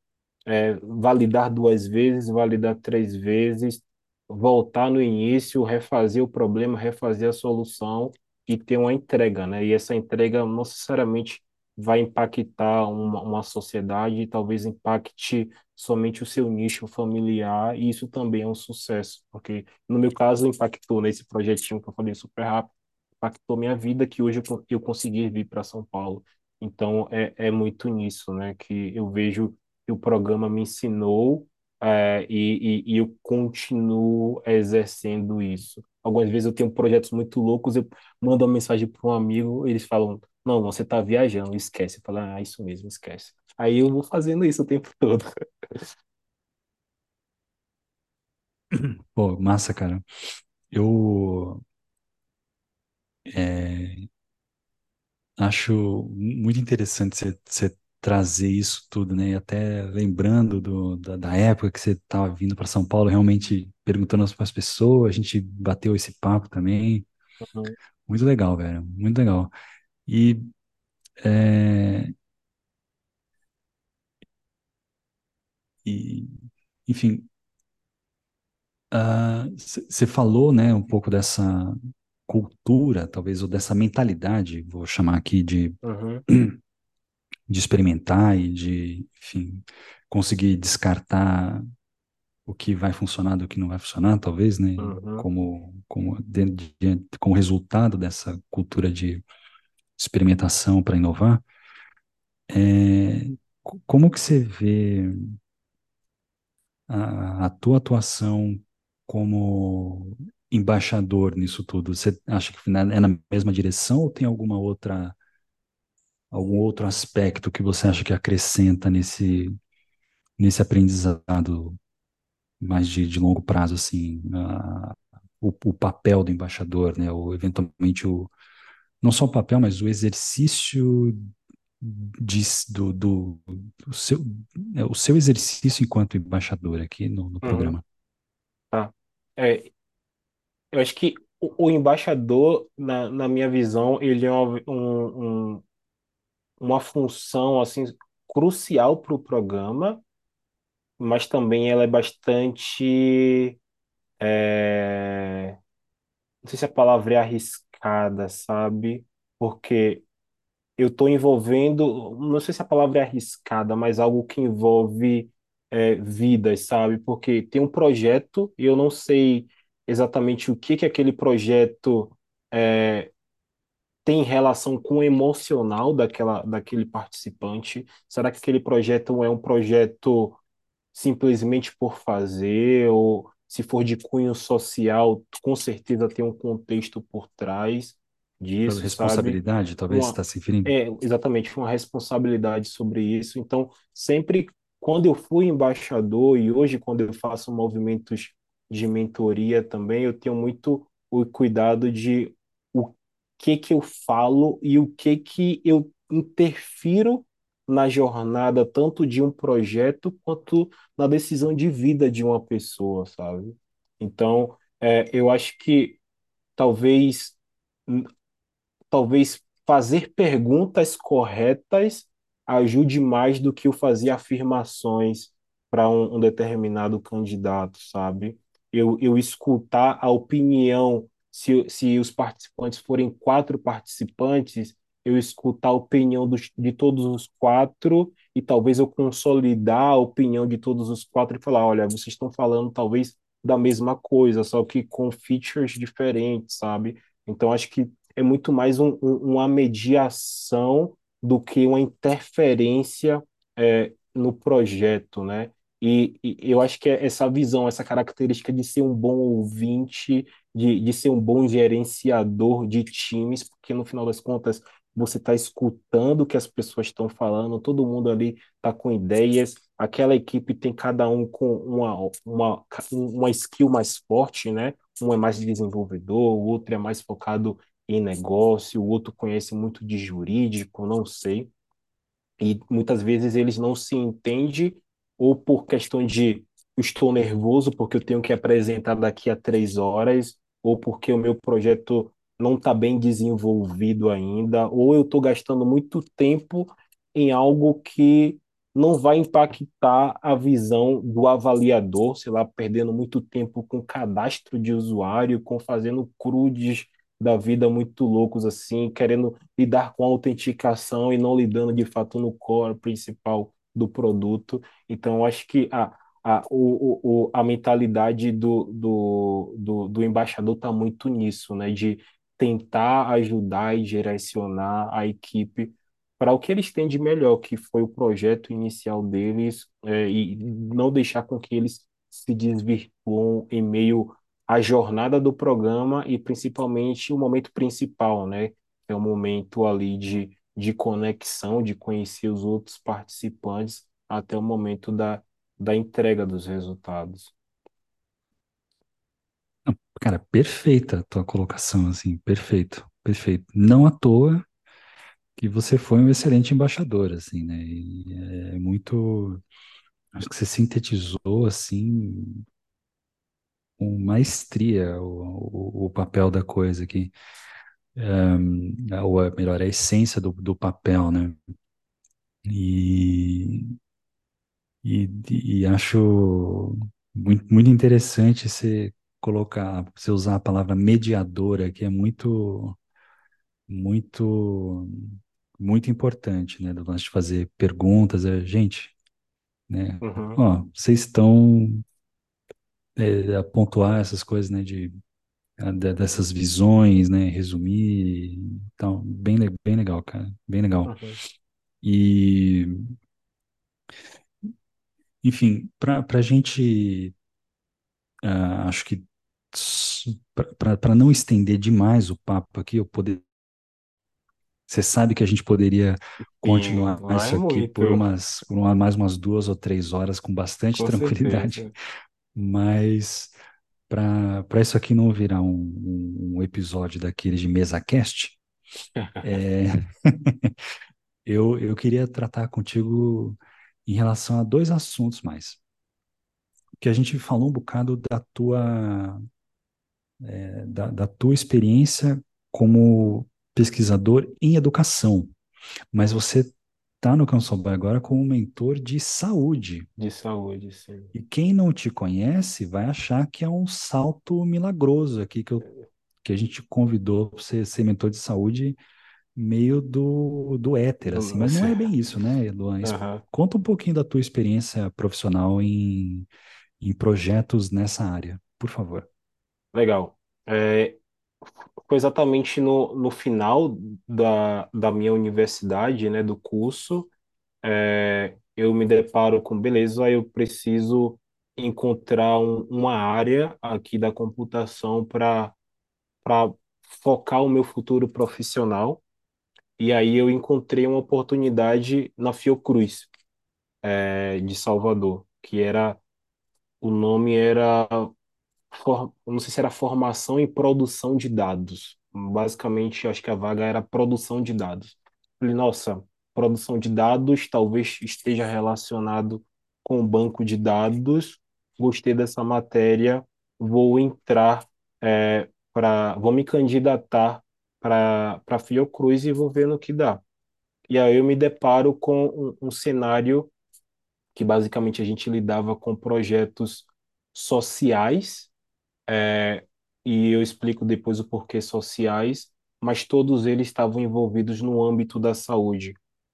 é, validar duas vezes, validar três vezes, voltar no início, refazer o problema, refazer a solução e ter uma entrega, né? E essa entrega não necessariamente vai impactar uma, uma sociedade, talvez impacte somente o seu nicho familiar, e isso também é um sucesso, porque no meu caso impactou nesse projetinho que eu falei super rápido, impactou minha vida, que hoje eu, eu consegui vir para São Paulo. Então é, é muito nisso, né, que eu vejo que o programa me ensinou, é, e, e, e eu continuo exercendo isso. Algumas vezes eu tenho projetos muito loucos, eu mando uma mensagem para um amigo, eles falam, não, você está viajando, esquece. Eu falo, ah, isso mesmo, esquece. Aí eu vou fazendo isso o tempo todo.
Pô, massa, cara. Eu Acho muito interessante você trazer isso tudo, né? E até lembrando do, da, da época que você estava vindo para São Paulo, realmente perguntando para as pessoas, a gente bateu esse papo também.
Uhum,
Muito legal, velho, muito legal. E, é, e enfim, você falou, né, um pouco dessa cultura, talvez, ou dessa mentalidade, vou chamar aqui de
uhum,
de experimentar e de, enfim, conseguir descartar o que vai funcionar do que não vai funcionar, talvez, né?
uhum,
Como, como, de, de, como resultado dessa cultura de experimentação para inovar. É, como que você vê a, a tua atuação como embaixador nisso tudo? Você acha que é na mesma direção ou tem alguma outra algum outro aspecto que você acha que acrescenta nesse nesse aprendizado mais de, de longo prazo, assim, a, o, o, papel do embaixador, né, ou eventualmente o, não só o papel, mas o exercício de, do, do, do seu, é, o seu exercício enquanto embaixador aqui no, no
uhum,
programa.
tá. É, eu acho que o, o embaixador, na, na minha visão, ele é um, um- uma função assim crucial para o programa, mas também ela é bastante, é, não sei se a palavra é arriscada, sabe? Porque eu estou envolvendo, não sei se a palavra é arriscada, mas algo que envolve é, vidas, sabe? Porque tem um projeto e eu não sei exatamente o que que aquele projeto é, tem relação com o emocional daquela, daquele participante. Será que aquele projeto é um projeto simplesmente por fazer, ou se for de cunho social, com certeza tem um contexto por trás disso, sabe?
Responsabilidade, talvez,
Uma,
está se referindo?
é, exatamente, uma responsabilidade sobre isso. Então, sempre quando eu fui embaixador e hoje quando eu faço movimentos de mentoria também, eu tenho muito o cuidado de que que eu falo e o que que eu interfiro na jornada tanto de um projeto quanto na decisão de vida de uma pessoa, sabe? Então, é, eu acho que talvez talvez fazer perguntas corretas ajude mais do que o fazer afirmações para um, um determinado candidato, sabe? Eu, eu escutar a opinião, se, se os participantes forem quatro participantes, eu escutar a opinião dos, de todos os quatro e talvez eu consolidar a opinião de todos os quatro e falar, olha, vocês estão falando talvez da mesma coisa, só que com features diferentes, sabe? Então acho que é muito mais um, um- uma mediação do que uma interferência é, no projeto, né? E, e eu acho que é essa visão, essa característica de ser um bom ouvinte, de, de ser um bom gerenciador de times, porque no final das contas você está escutando o que as pessoas estão falando, todo mundo ali está com ideias, aquela equipe tem cada um com uma, uma, uma skill mais forte, né? Um é mais desenvolvedor, o outro é mais focado em negócio, o outro conhece muito de jurídico, não sei. E muitas vezes eles não se entendem, ou por questão de estou nervoso porque eu tenho que apresentar daqui a três horas, ou porque o meu projeto não está bem desenvolvido ainda, ou eu estou gastando muito tempo em algo que não vai impactar a visão do avaliador, sei lá, perdendo muito tempo com cadastro de usuário, com fazendo CRUDs da vida muito loucos assim, querendo lidar com a autenticação e não lidando de fato no core principal do produto. Então, eu acho que a, a, o, o, a mentalidade do, do, do, do embaixador está muito nisso, né? De tentar ajudar e direcionar a equipe para o que eles têm de melhor, que foi o projeto inicial deles, é, e não deixar com que eles se desvirtuam em meio à jornada do programa e principalmente o momento principal, né? É o momento ali de, de conexão, de conhecer os outros participantes até o momento da, da entrega dos resultados.
Cara, perfeita a tua colocação, assim, perfeito, perfeito. Não à toa que você foi um excelente embaixador, assim, né? E é muito, acho que você sintetizou assim com maestria o, o, o papel da coisa aqui, um, ou melhor, a essência do, do papel, né? E, e, e acho muito, muito interessante você colocar, você usar a palavra mediadora, que é muito, muito, muito importante, né? Do lance de fazer perguntas, é, gente, né?
Uhum,
Ó, vocês estão é, a pontuar essas coisas, né? A- de- dessas visões, né? Resumir, então, bem, bem legal, cara, bem legal.
uhum.
E, enfim, para a gente Ah, acho que para não estender demais o papo aqui, eu poder, você sabe que a gente poderia
Sim,
continuar
vai
isso aqui por
muito,
umas, por uma, mais umas duas ou três horas com bastante
com
tranquilidade,
certeza.
mas para isso aqui não virar um, um, um episódio daqueles de mesa cast, é, eu, eu queria tratar contigo em relação a dois assuntos mais. Que a gente falou um bocado da tua da, da tua experiência como pesquisador em educação, mas você está no Cansobá agora como mentor de saúde.
De saúde, sim.
E quem não te conhece vai achar que é um salto milagroso aqui que, eu, que a gente convidou para você ser mentor de saúde meio do, do éter, assim, mas não é bem isso, né, Luan?
Aham.
Conta um pouquinho da tua experiência profissional em, em projetos nessa área, por favor.
Legal. É, foi exatamente no, no final da, da minha universidade, né, do curso, é, eu me deparo com, beleza, eu preciso encontrar um- uma área aqui da computação para para focar o meu futuro profissional. E aí eu encontrei uma oportunidade na Fiocruz, é, de Salvador, que era, o nome era for- não sei se era formação e produção de dados. Basicamente, acho que a vaga era produção de dados. Falei, nossa, produção de dados talvez esteja relacionado com o banco de dados. Gostei dessa matéria, vou entrar é, para, vou me candidatar para para Fiocruz e vou ver no que dá. E aí eu me deparo com um, um cenário que basicamente a gente lidava com projetos sociais é, e eu explico depois o porquê sociais, mas todos eles estavam envolvidos no âmbito da saúde,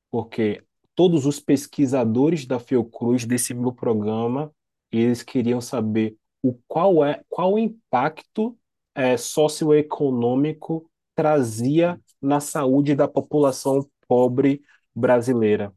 porque todos os pesquisadores da Fiocruz desse meu programa, eles queriam saber o qual é qual o impacto é, socioeconômico trazia na saúde da população pobre brasileira.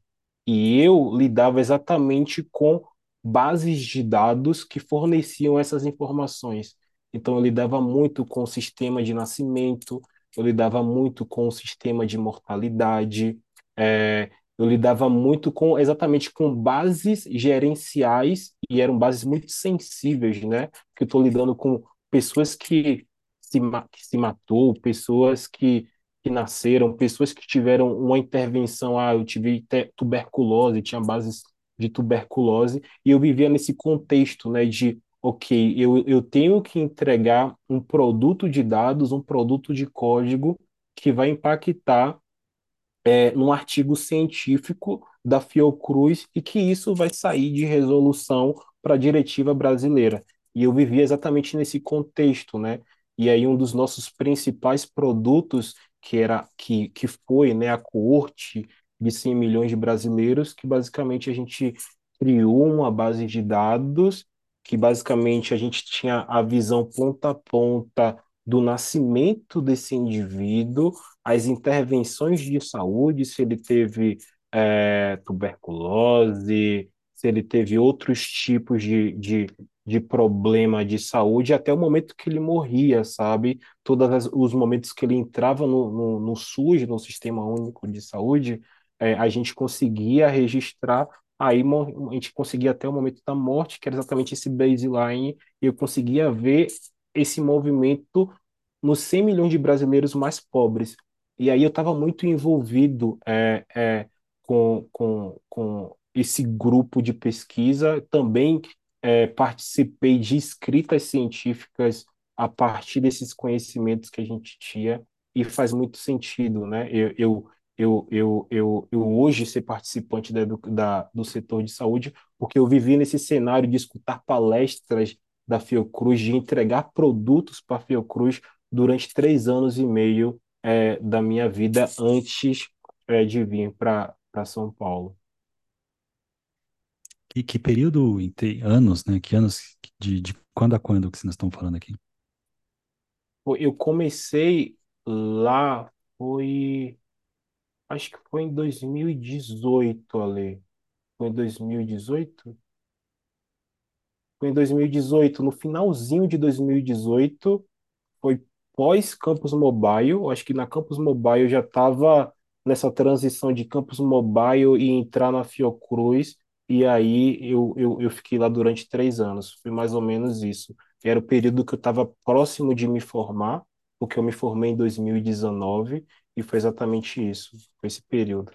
E eu lidava exatamente com bases de dados que forneciam essas informações. Então, eu lidava muito com o sistema de nascimento, eu lidava muito com o sistema de mortalidade, é, eu lidava muito com exatamente com bases gerenciais, e eram bases muito sensíveis, né? Que eu estou lidando com pessoas que se, que se matou, pessoas que, que nasceram, pessoas que tiveram uma intervenção, ah, eu tive tuberculose, tinha bases de tuberculose, e eu vivia nesse contexto, né, de ok, eu, eu tenho que entregar um produto de dados, um produto de código que vai impactar é, num artigo científico da Fiocruz e que isso vai sair de resolução para a diretiva brasileira. E eu vivi exatamente nesse contexto, né? E aí um dos nossos principais produtos, que era que, que foi, né, a coorte de 100 milhões de brasileiros, que basicamente a gente criou uma base de dados que basicamente a gente tinha a visão ponta a ponta do nascimento desse indivíduo as intervenções de saúde, se ele teve é, tuberculose, se ele teve outros tipos de, de, de problema de saúde, até o momento que ele morria, sabe? Todos os momentos que ele entrava no, no, no SUS, no Sistema Único de Saúde, é, a gente conseguia registrar, aí a gente conseguia até o momento da morte, que era exatamente esse baseline, e eu conseguia ver esse movimento nos 100 milhões de brasileiros mais pobres. E aí eu estava muito envolvido é, é, com, com, com esse grupo de pesquisa. Também é, participei de escritas científicas a partir desses conhecimentos que a gente tinha, e faz muito sentido, né? Eu, eu, eu, eu, eu, eu hoje ser participante da, da, do setor de saúde, porque eu vivi nesse cenário de escutar palestras da Fiocruz, de entregar produtos para a Fiocruz durante três anos e meio é, da minha vida antes é, de vir para São Paulo.
E que período, anos, né? Que anos de, de quando a quando que nós estamos falando aqui?
Eu comecei lá, foi, acho que foi em 2018, Ale. Foi em 2018? Foi em 2018, no finalzinho de 2018, foi pós Campus Mobile. Acho que na Campus Mobile eu já estava nessa transição de Campus Mobile e entrar na Fiocruz. E aí eu, eu, eu fiquei lá durante três anos. Foi mais ou menos isso. Era o período que eu estava próximo de me formar, porque eu me formei em 2019, e foi exatamente isso. Foi esse período.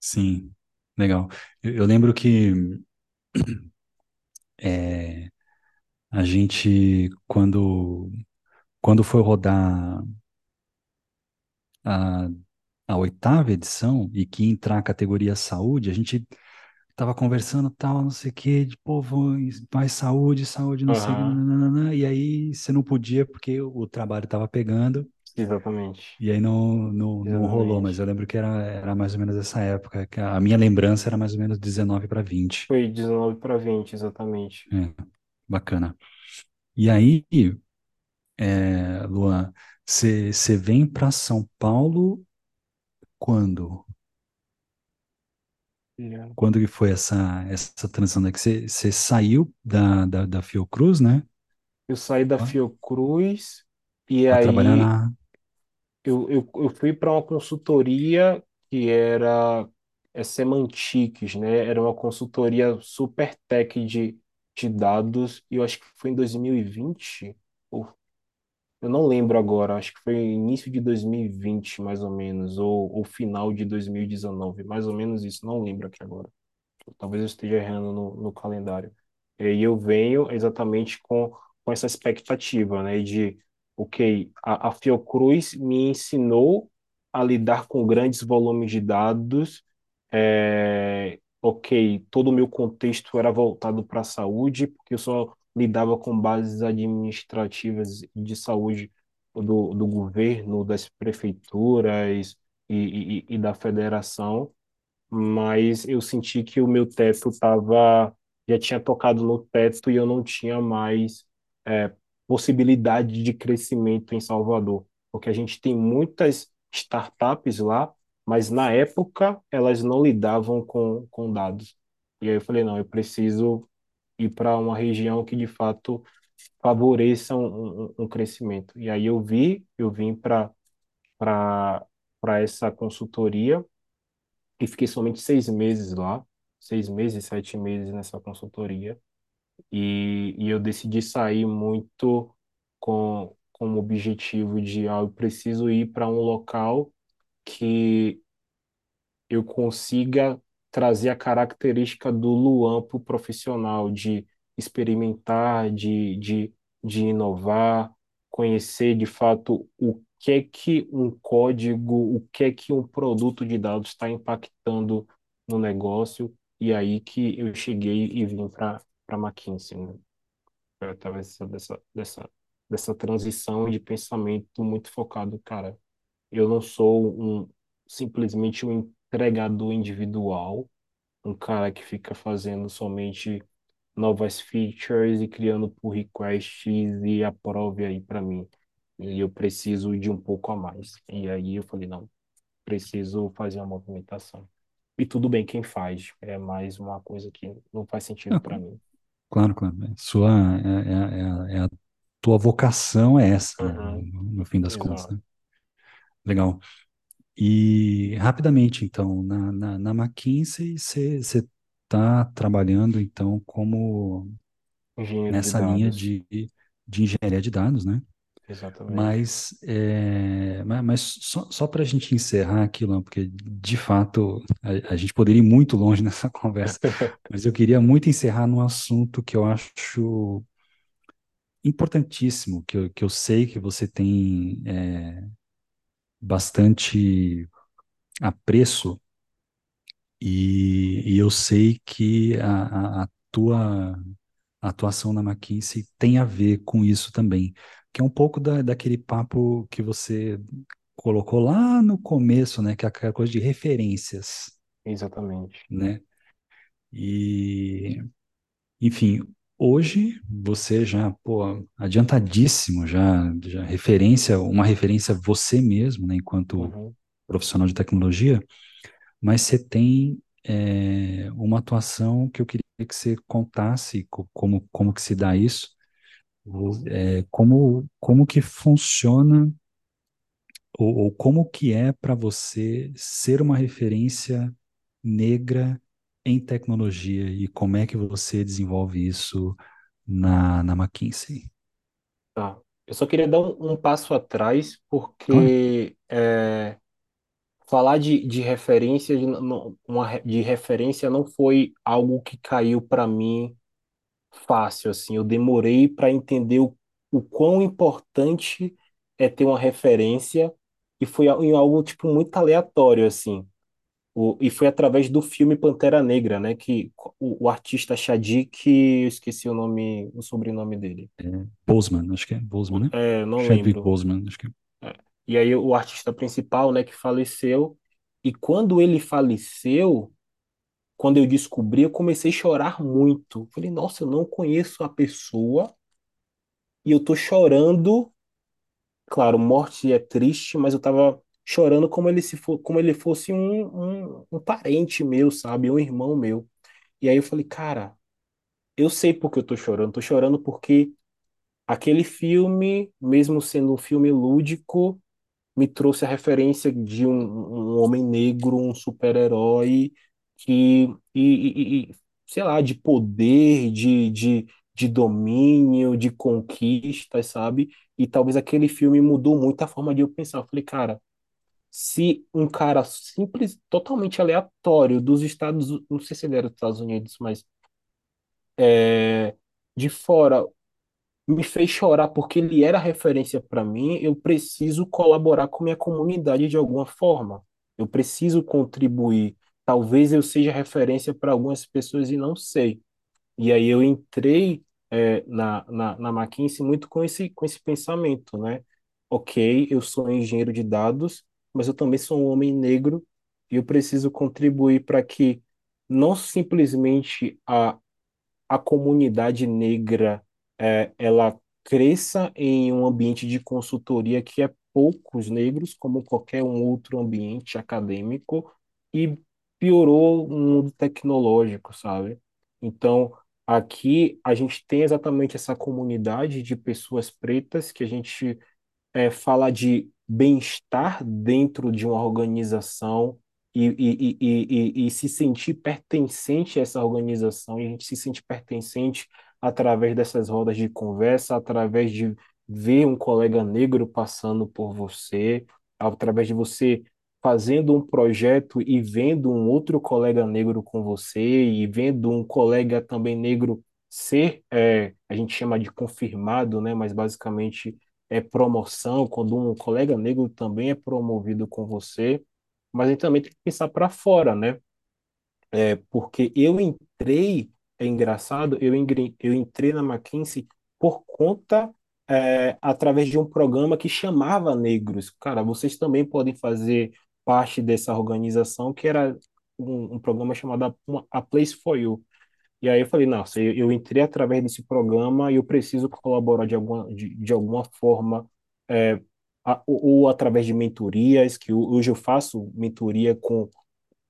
Sim, legal. Eu, eu lembro que é, a gente, quando, quando foi rodar a, a oitava edição e que entrar a categoria saúde, a gente tava conversando tal, não sei o quê, de povo, mais saúde, saúde, não sei o quê,
Aham,
nananana, e aí você não podia porque o trabalho tava pegando,
exatamente.
e aí não, não, não rolou, mas eu lembro que era, era mais ou menos essa época, que a minha lembrança era mais ou menos 19 para 20.
Foi 19 para 20, exatamente.
É, bacana. E aí, é, Luan, você vem para São Paulo quando? Quando que foi essa, essa transição? né? Que você saiu da, da, da Fiocruz, né?
Eu saí da Fiocruz e
Para trabalhar
aí
na.
Eu, eu, eu fui para uma consultoria que era é Semantics, né? Era uma consultoria super tech de, de dados e eu acho que foi em 2020, ou, eu não lembro agora, acho que foi início de 2020, mais ou menos, ou, ou final de 2019, mais ou menos isso, não lembro aqui agora. Talvez eu esteja errando no, no calendário. E eu venho exatamente com, com essa expectativa, né, de, ok, a, a Fiocruz me ensinou a lidar com grandes volumes de dados, é, ok, todo o meu contexto era voltado para a saúde, porque eu só lidava com bases administrativas de saúde do, do governo, das prefeituras e, e, e da federação. Mas eu senti que o meu teto tava, já tinha tocado no teto e eu não tinha mais é, possibilidade de crescimento em Salvador, porque a gente tem muitas startups lá, mas na época elas não lidavam com, com dados. E aí eu falei, não, eu preciso ir para uma região que de fato favoreça um, um, um crescimento. E aí eu vi, eu vim para para essa consultoria e fiquei somente seis meses lá, seis meses, sete meses nessa consultoria. E, e eu decidi sair muito com, com o objetivo de, ah, eu preciso ir para um local que eu consiga trazer a característica do Luan para o profissional, de experimentar, de, de, de inovar, conhecer de fato o que é que um código, o que é que um produto de dados está impactando no negócio, e aí que eu cheguei e vim para para McKinsey, né? Através dessa, dessa, dessa, transição de pensamento muito focado, cara, eu não sou um simplesmente um entregador individual, um cara que fica fazendo somente novas features e criando pull requests e aprove aí para mim. E eu preciso de um pouco a mais. E aí eu falei, não, preciso fazer uma movimentação. E tudo bem quem faz, é mais uma coisa que não faz sentido para mim.
Claro, claro. é Sua, é, é, é, a é a tua vocação é essa, né?
Uhum,
No, no fim das contas,
exato.
né? Legal. E rapidamente, então, na, na, na McKinsey, você está trabalhando, então, como
Engenheiro de
nessa linha
dados.
de, de engenharia de dados, né?
Exatamente.
Mas, é, ma- mas só, só para a gente encerrar aqui, porque de fato a, a gente poderia ir muito longe nessa conversa, mas eu queria muito encerrar num assunto que eu acho importantíssimo, que eu, que eu sei que você tem é, bastante apreço e, e eu sei que a, a, a tua atuação na McKinsey tem a ver com isso também, que é um pouco da, daquele papo que você colocou lá no começo, né, que é aquela coisa de referências,
Exatamente.
né? E, enfim, hoje você já, pô, adiantadíssimo, já, já referência, uma referência você mesmo, né, enquanto
Uhum.
profissional de tecnologia, mas você tem é, uma atuação que eu queria que você contasse co- como, como que se dá isso, é, como, como que funciona ou, ou como que é para você ser uma referência negra em tecnologia e como é que você desenvolve isso na, na McKinsey?
Tá. Eu só queria dar um, um passo atrás, porque é, falar de, de referência de, não- uma, re- de referência não foi algo que caiu para mim fácil, assim. Eu demorei para entender o, o quão importante é ter uma referência e foi em algo tipo muito aleatório, assim. O, e foi através do filme Pantera Negra, né? Que o, o artista Shadik, eu esqueci o nome, o sobrenome dele.
É, Boseman, acho que é Boseman, né?
É, não
Chadwick
lembro.
Boseman, acho que é.
É. E aí o artista principal, né, que faleceu. E quando ele faleceu, quando eu descobri, eu comecei a chorar muito. Falei, nossa, eu não conheço a pessoa e eu tô chorando. Claro, morte é triste, mas eu tava chorando como ele se for, como ele fosse um, um, um parente meu, sabe? Um irmão meu. E aí eu falei, cara, eu sei por que eu tô chorando. Tô chorando porque aquele filme, mesmo sendo um filme lúdico, me trouxe a referência de um, um homem negro, um super-herói que e, e- sei lá, de poder, de, de, de domínio, de conquistas, sabe? E talvez aquele filme mudou muito a forma de eu pensar. Eu falei, cara, se um cara simples, totalmente aleatório dos Estados, não sei se ele era dos Estados Unidos, mas é, de fora me fez chorar porque ele era referência para mim, eu preciso colaborar com minha comunidade de alguma forma. Eu preciso contribuir. Talvez eu seja referência para algumas pessoas e não sei. E aí eu entrei é, na, na, na McKinsey muito com esse, com esse pensamento, né? Ok, eu sou engenheiro de dados, mas eu também sou um homem negro e eu preciso contribuir para que não simplesmente a a comunidade negra é, ela cresça em um ambiente de consultoria que é poucos negros, como qualquer um outro ambiente acadêmico, e piorou o mundo tecnológico, sabe? Então, aqui a gente tem exatamente essa comunidade de pessoas pretas que a gente é, fala de bem-estar dentro de uma organização e, e, e, e, e se sentir pertencente a essa organização, e a gente se sente pertencente através dessas rodas de conversa, através de ver um colega negro passando por você, através de você fazendo um projeto e vendo um outro colega negro com você, e vendo um colega também negro ser, é, a gente chama de confirmado, né? Mas basicamente é promoção, quando um colega negro também é promovido com você, mas a gente também tem que pensar para fora, né? É porque eu entrei, é engraçado, eu, engre- eu entrei na McKinsey por conta, é, através de um programa que chamava negros. Cara, vocês também podem fazer parte dessa organização, que era um, um programa chamado A Place for You. E aí eu falei, nossa, eu, eu entrei através desse programa e eu preciso colaborar de alguma, de, de alguma forma, é, a- ou, ou através de mentorias, que ho- hoje eu faço mentoria com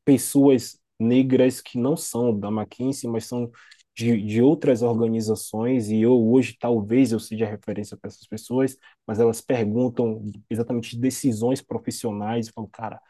pessoas negras que não são da McKinsey, mas são de, de outras organizações, e eu hoje talvez eu seja referência para essas pessoas, mas elas perguntam exatamente de decisões profissionais, e falo, cara,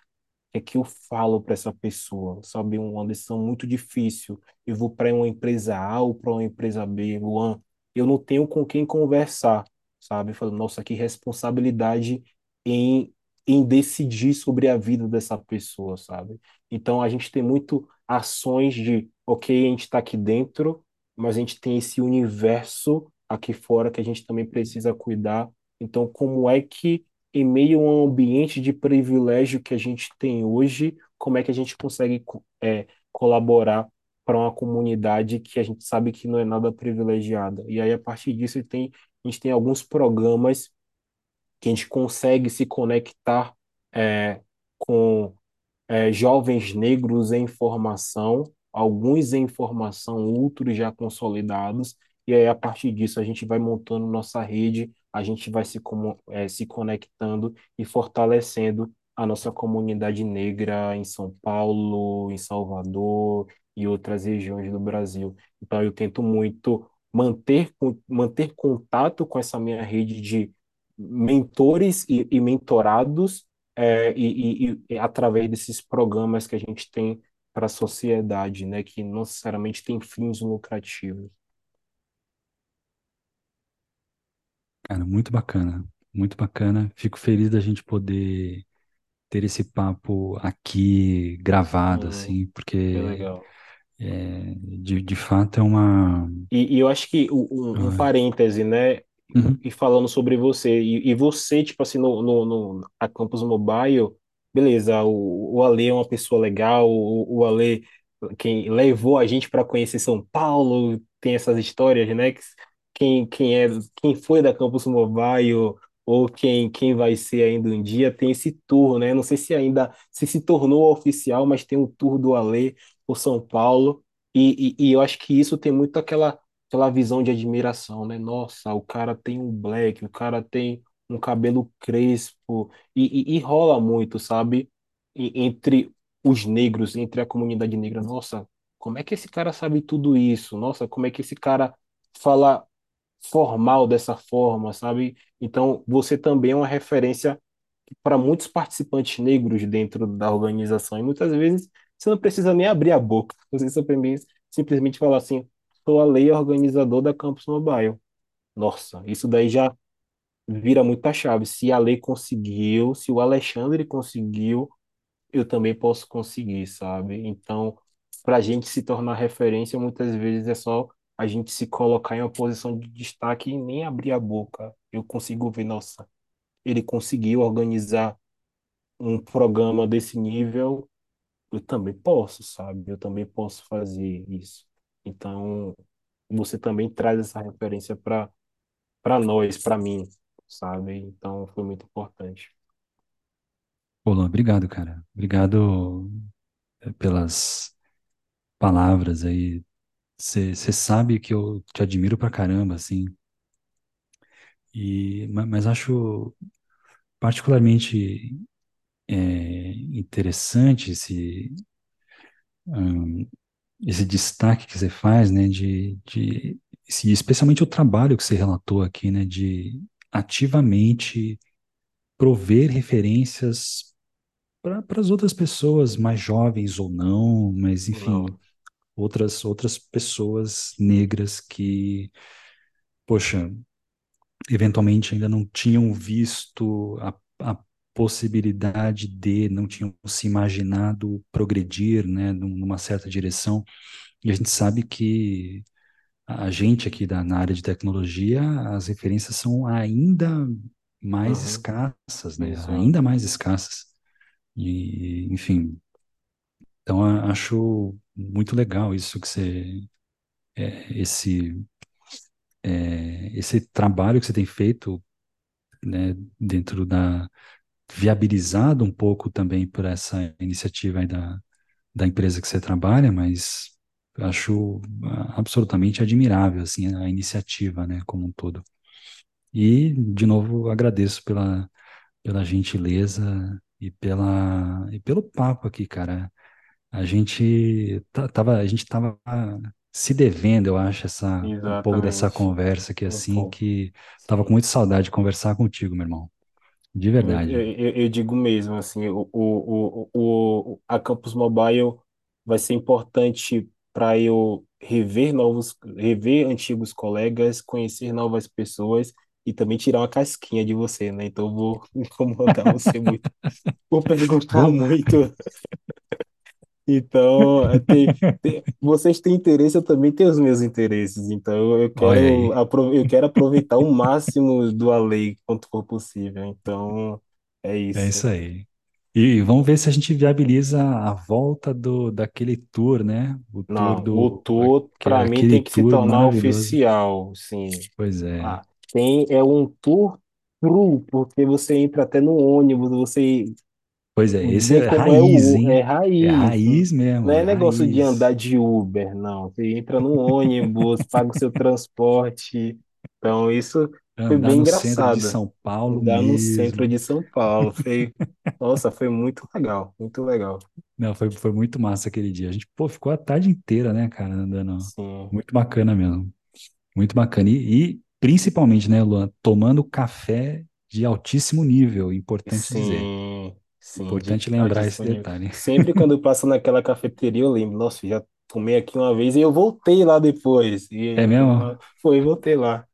que é que eu falo para essa pessoa? Sabe, uma decisão muito difícil. Eu vou para uma empresa A ou para uma empresa B, Luan, eu não tenho com quem conversar. sabe? Falando, nossa, que responsabilidade em, em decidir sobre a vida dessa pessoa, sabe? Então a gente tem muito ações de, ok, a gente está aqui dentro, mas a gente tem esse universo aqui fora que a gente também precisa cuidar. Então, como é que, em meio a um ambiente de privilégio que a gente tem hoje, como é que a gente consegue é, colaborar para uma comunidade que a gente sabe que não é nada privilegiada? E aí, a partir disso, tem, a gente tem alguns programas que a gente consegue se conectar é, com é, jovens negros em formação, alguns em formação, outros já consolidados, e aí a partir disso a gente vai montando nossa rede, a gente vai se, é, se conectando e fortalecendo a nossa comunidade negra em São Paulo, em Salvador e outras regiões do Brasil. Então eu tento muito manter, manter contato com essa minha rede de mentores e, e mentorados é, e, e, e, através desses programas que a gente tem para a sociedade, né, que não necessariamente tem fins lucrativos.
Cara, muito bacana, muito bacana. Fico feliz da gente poder ter esse papo aqui gravado,
Hum,
assim,
que
porque
legal.
é, de, de fato é uma.
E, e eu acho que o- um, um
Ai.
parêntese, né?
Uhum.
E falando sobre você, e, e você, tipo assim, no, no, no a Campus Mobile, beleza, o, o Ale é uma pessoa legal, o, o Ale, quem levou a gente para conhecer São Paulo, tem essas histórias, né? que Quem, quem é, quem foi da Campus Mobile, ou quem, quem vai ser ainda um dia, tem esse tour, né? Não sei se ainda se se tornou oficial, mas tem um tour do Ale por São Paulo. E, e, e eu acho que isso tem muito aquela, aquela visão de admiração, né? Nossa, o cara tem um black, o cara tem um cabelo crespo, e, e, e rola muito, sabe? E- entre os negros, entre a comunidade negra. Nossa, como é que esse cara sabe tudo isso? Nossa, como é que esse cara fala formal dessa forma, sabe? Então, você também é uma referência para muitos participantes negros dentro da organização. E muitas vezes você não precisa nem abrir a boca. Você simplesmente, simplesmente falar assim: sou a lei organizador da Campus Mobile. Nossa, isso daí já vira muita chave. Se a lei conseguiu, se o Alexandre conseguiu, eu também posso conseguir, sabe? Então, para a gente se tornar referência, muitas vezes é só a gente se colocar em uma posição de destaque e nem abrir a boca. Eu consigo ver, nossa, ele conseguiu organizar um programa desse nível, eu também posso, sabe? Eu também posso fazer isso. Então, você também traz essa referência para para nós, para mim, sabe? Então, foi muito importante.
Pô, Luan, obrigado, cara. Obrigado eh, pelas palavras aí. Você sabe que eu te admiro pra caramba, assim. E, ma- mas acho particularmente é, interessante esse, hum, esse destaque que você faz, né, de, de especialmente o trabalho que você relatou aqui, né, de ativamente prover referências para as outras pessoas mais jovens ou não, mas enfim,
Não.
outras outras pessoas negras que, poxa, eventualmente ainda não tinham visto a, a possibilidade de, não tinham se imaginado progredir, né, num- numa certa direção. E a gente sabe que a gente aqui da, na área de tecnologia, as referências são ainda mais
Uhum.
escassas, né? Ainda
Exato.
mais escassas. E, enfim, então acho muito legal isso que você, é, esse, é, esse trabalho que você tem feito, né, dentro da, viabilizado um pouco também por essa iniciativa aí da, da empresa que você trabalha, mas eu acho ah, absolutamente admirável, assim, a iniciativa, né, como um todo. E, de novo, agradeço pela, pela gentileza e, pela, e pelo papo aqui, cara. A gente tava, a gente tava se devendo, eu acho, essa, um pouco dessa
Exatamente.
conversa aqui, assim, que tava com muita saudade de conversar contigo, meu irmão. De
Eu,
verdade.
eu, eu digo mesmo, assim, o, o, o, o, a Campus Mobile vai ser importante para eu rever novos, rever antigos colegas, conhecer novas pessoas e também tirar uma casquinha de você, né? Então eu vou incomodar você muito, vou perguntar muito. Então, é, tem, tem- vocês têm interesse, eu também tenho os meus interesses. Então, eu quero, apro- eu quero aproveitar o máximo do Alei quanto for possível. Então, é
É
isso.
isso aí. E vamos ver se a gente viabiliza a volta do daquele tour, né? O tour
Não, o
do
tour,
aque-
para mim, tem que se
tour
tornar oficial, sim.
Pois é.
Ah, tem, é um tour true, porque você entra até no ônibus, você
Pois é, esse
vê
é
como é
raiz,
o, é
hein? É
raiz.
raiz
Não
mesmo,
é
é
negócio de
raiz.
andar de Uber, não. Você entra no ônibus, paga o seu transporte. Então, isso foi
Andar
bem
no centro de
engraçado.
São Paulo
Andar no centro
mesmo.
de São Paulo. Foi, nossa, foi muito legal, muito legal.
Não, foi, foi muito massa aquele dia. A gente, pô, ficou a tarde inteira, né, cara, andando.
Sim,
Muito bacana mesmo. Muito bacana. E, e principalmente, né, Luan, tomando café de altíssimo nível, importante dizer.
sim, sim, de
Importante lembrar esse detalhe.
Sempre quando eu passo naquela cafeteria, eu lembro, nossa, já tomei aqui uma vez e eu voltei lá depois. E
É mesmo?
foi, voltei lá.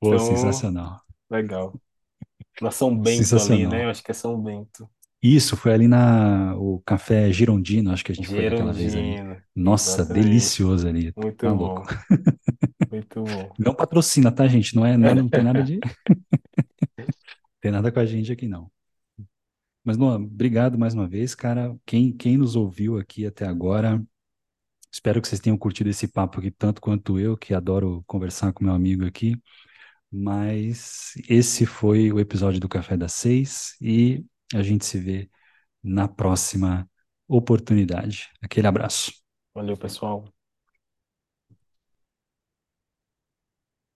Pô,
Então,
sensacional.
legal. Na São Bento ali, né? Eu acho que é São Bento.
Isso, foi ali na o Café Girondino, acho que a gente foi daquela vez ali. Nossa,
exatamente.
delicioso ali. Tá
Muito
louco.
bom, muito bom.
Não patrocina, tá, gente? Não é, não é, não tem nada de, tem nada com a gente aqui, não. Mas, Luan, obrigado mais uma vez, cara. Quem, quem nos ouviu aqui até agora, espero que vocês tenham curtido esse papo aqui tanto quanto eu, que adoro conversar com meu amigo aqui. Mas esse foi o episódio do Café das Seis e a gente se vê na próxima oportunidade. Aquele abraço.
Valeu, pessoal.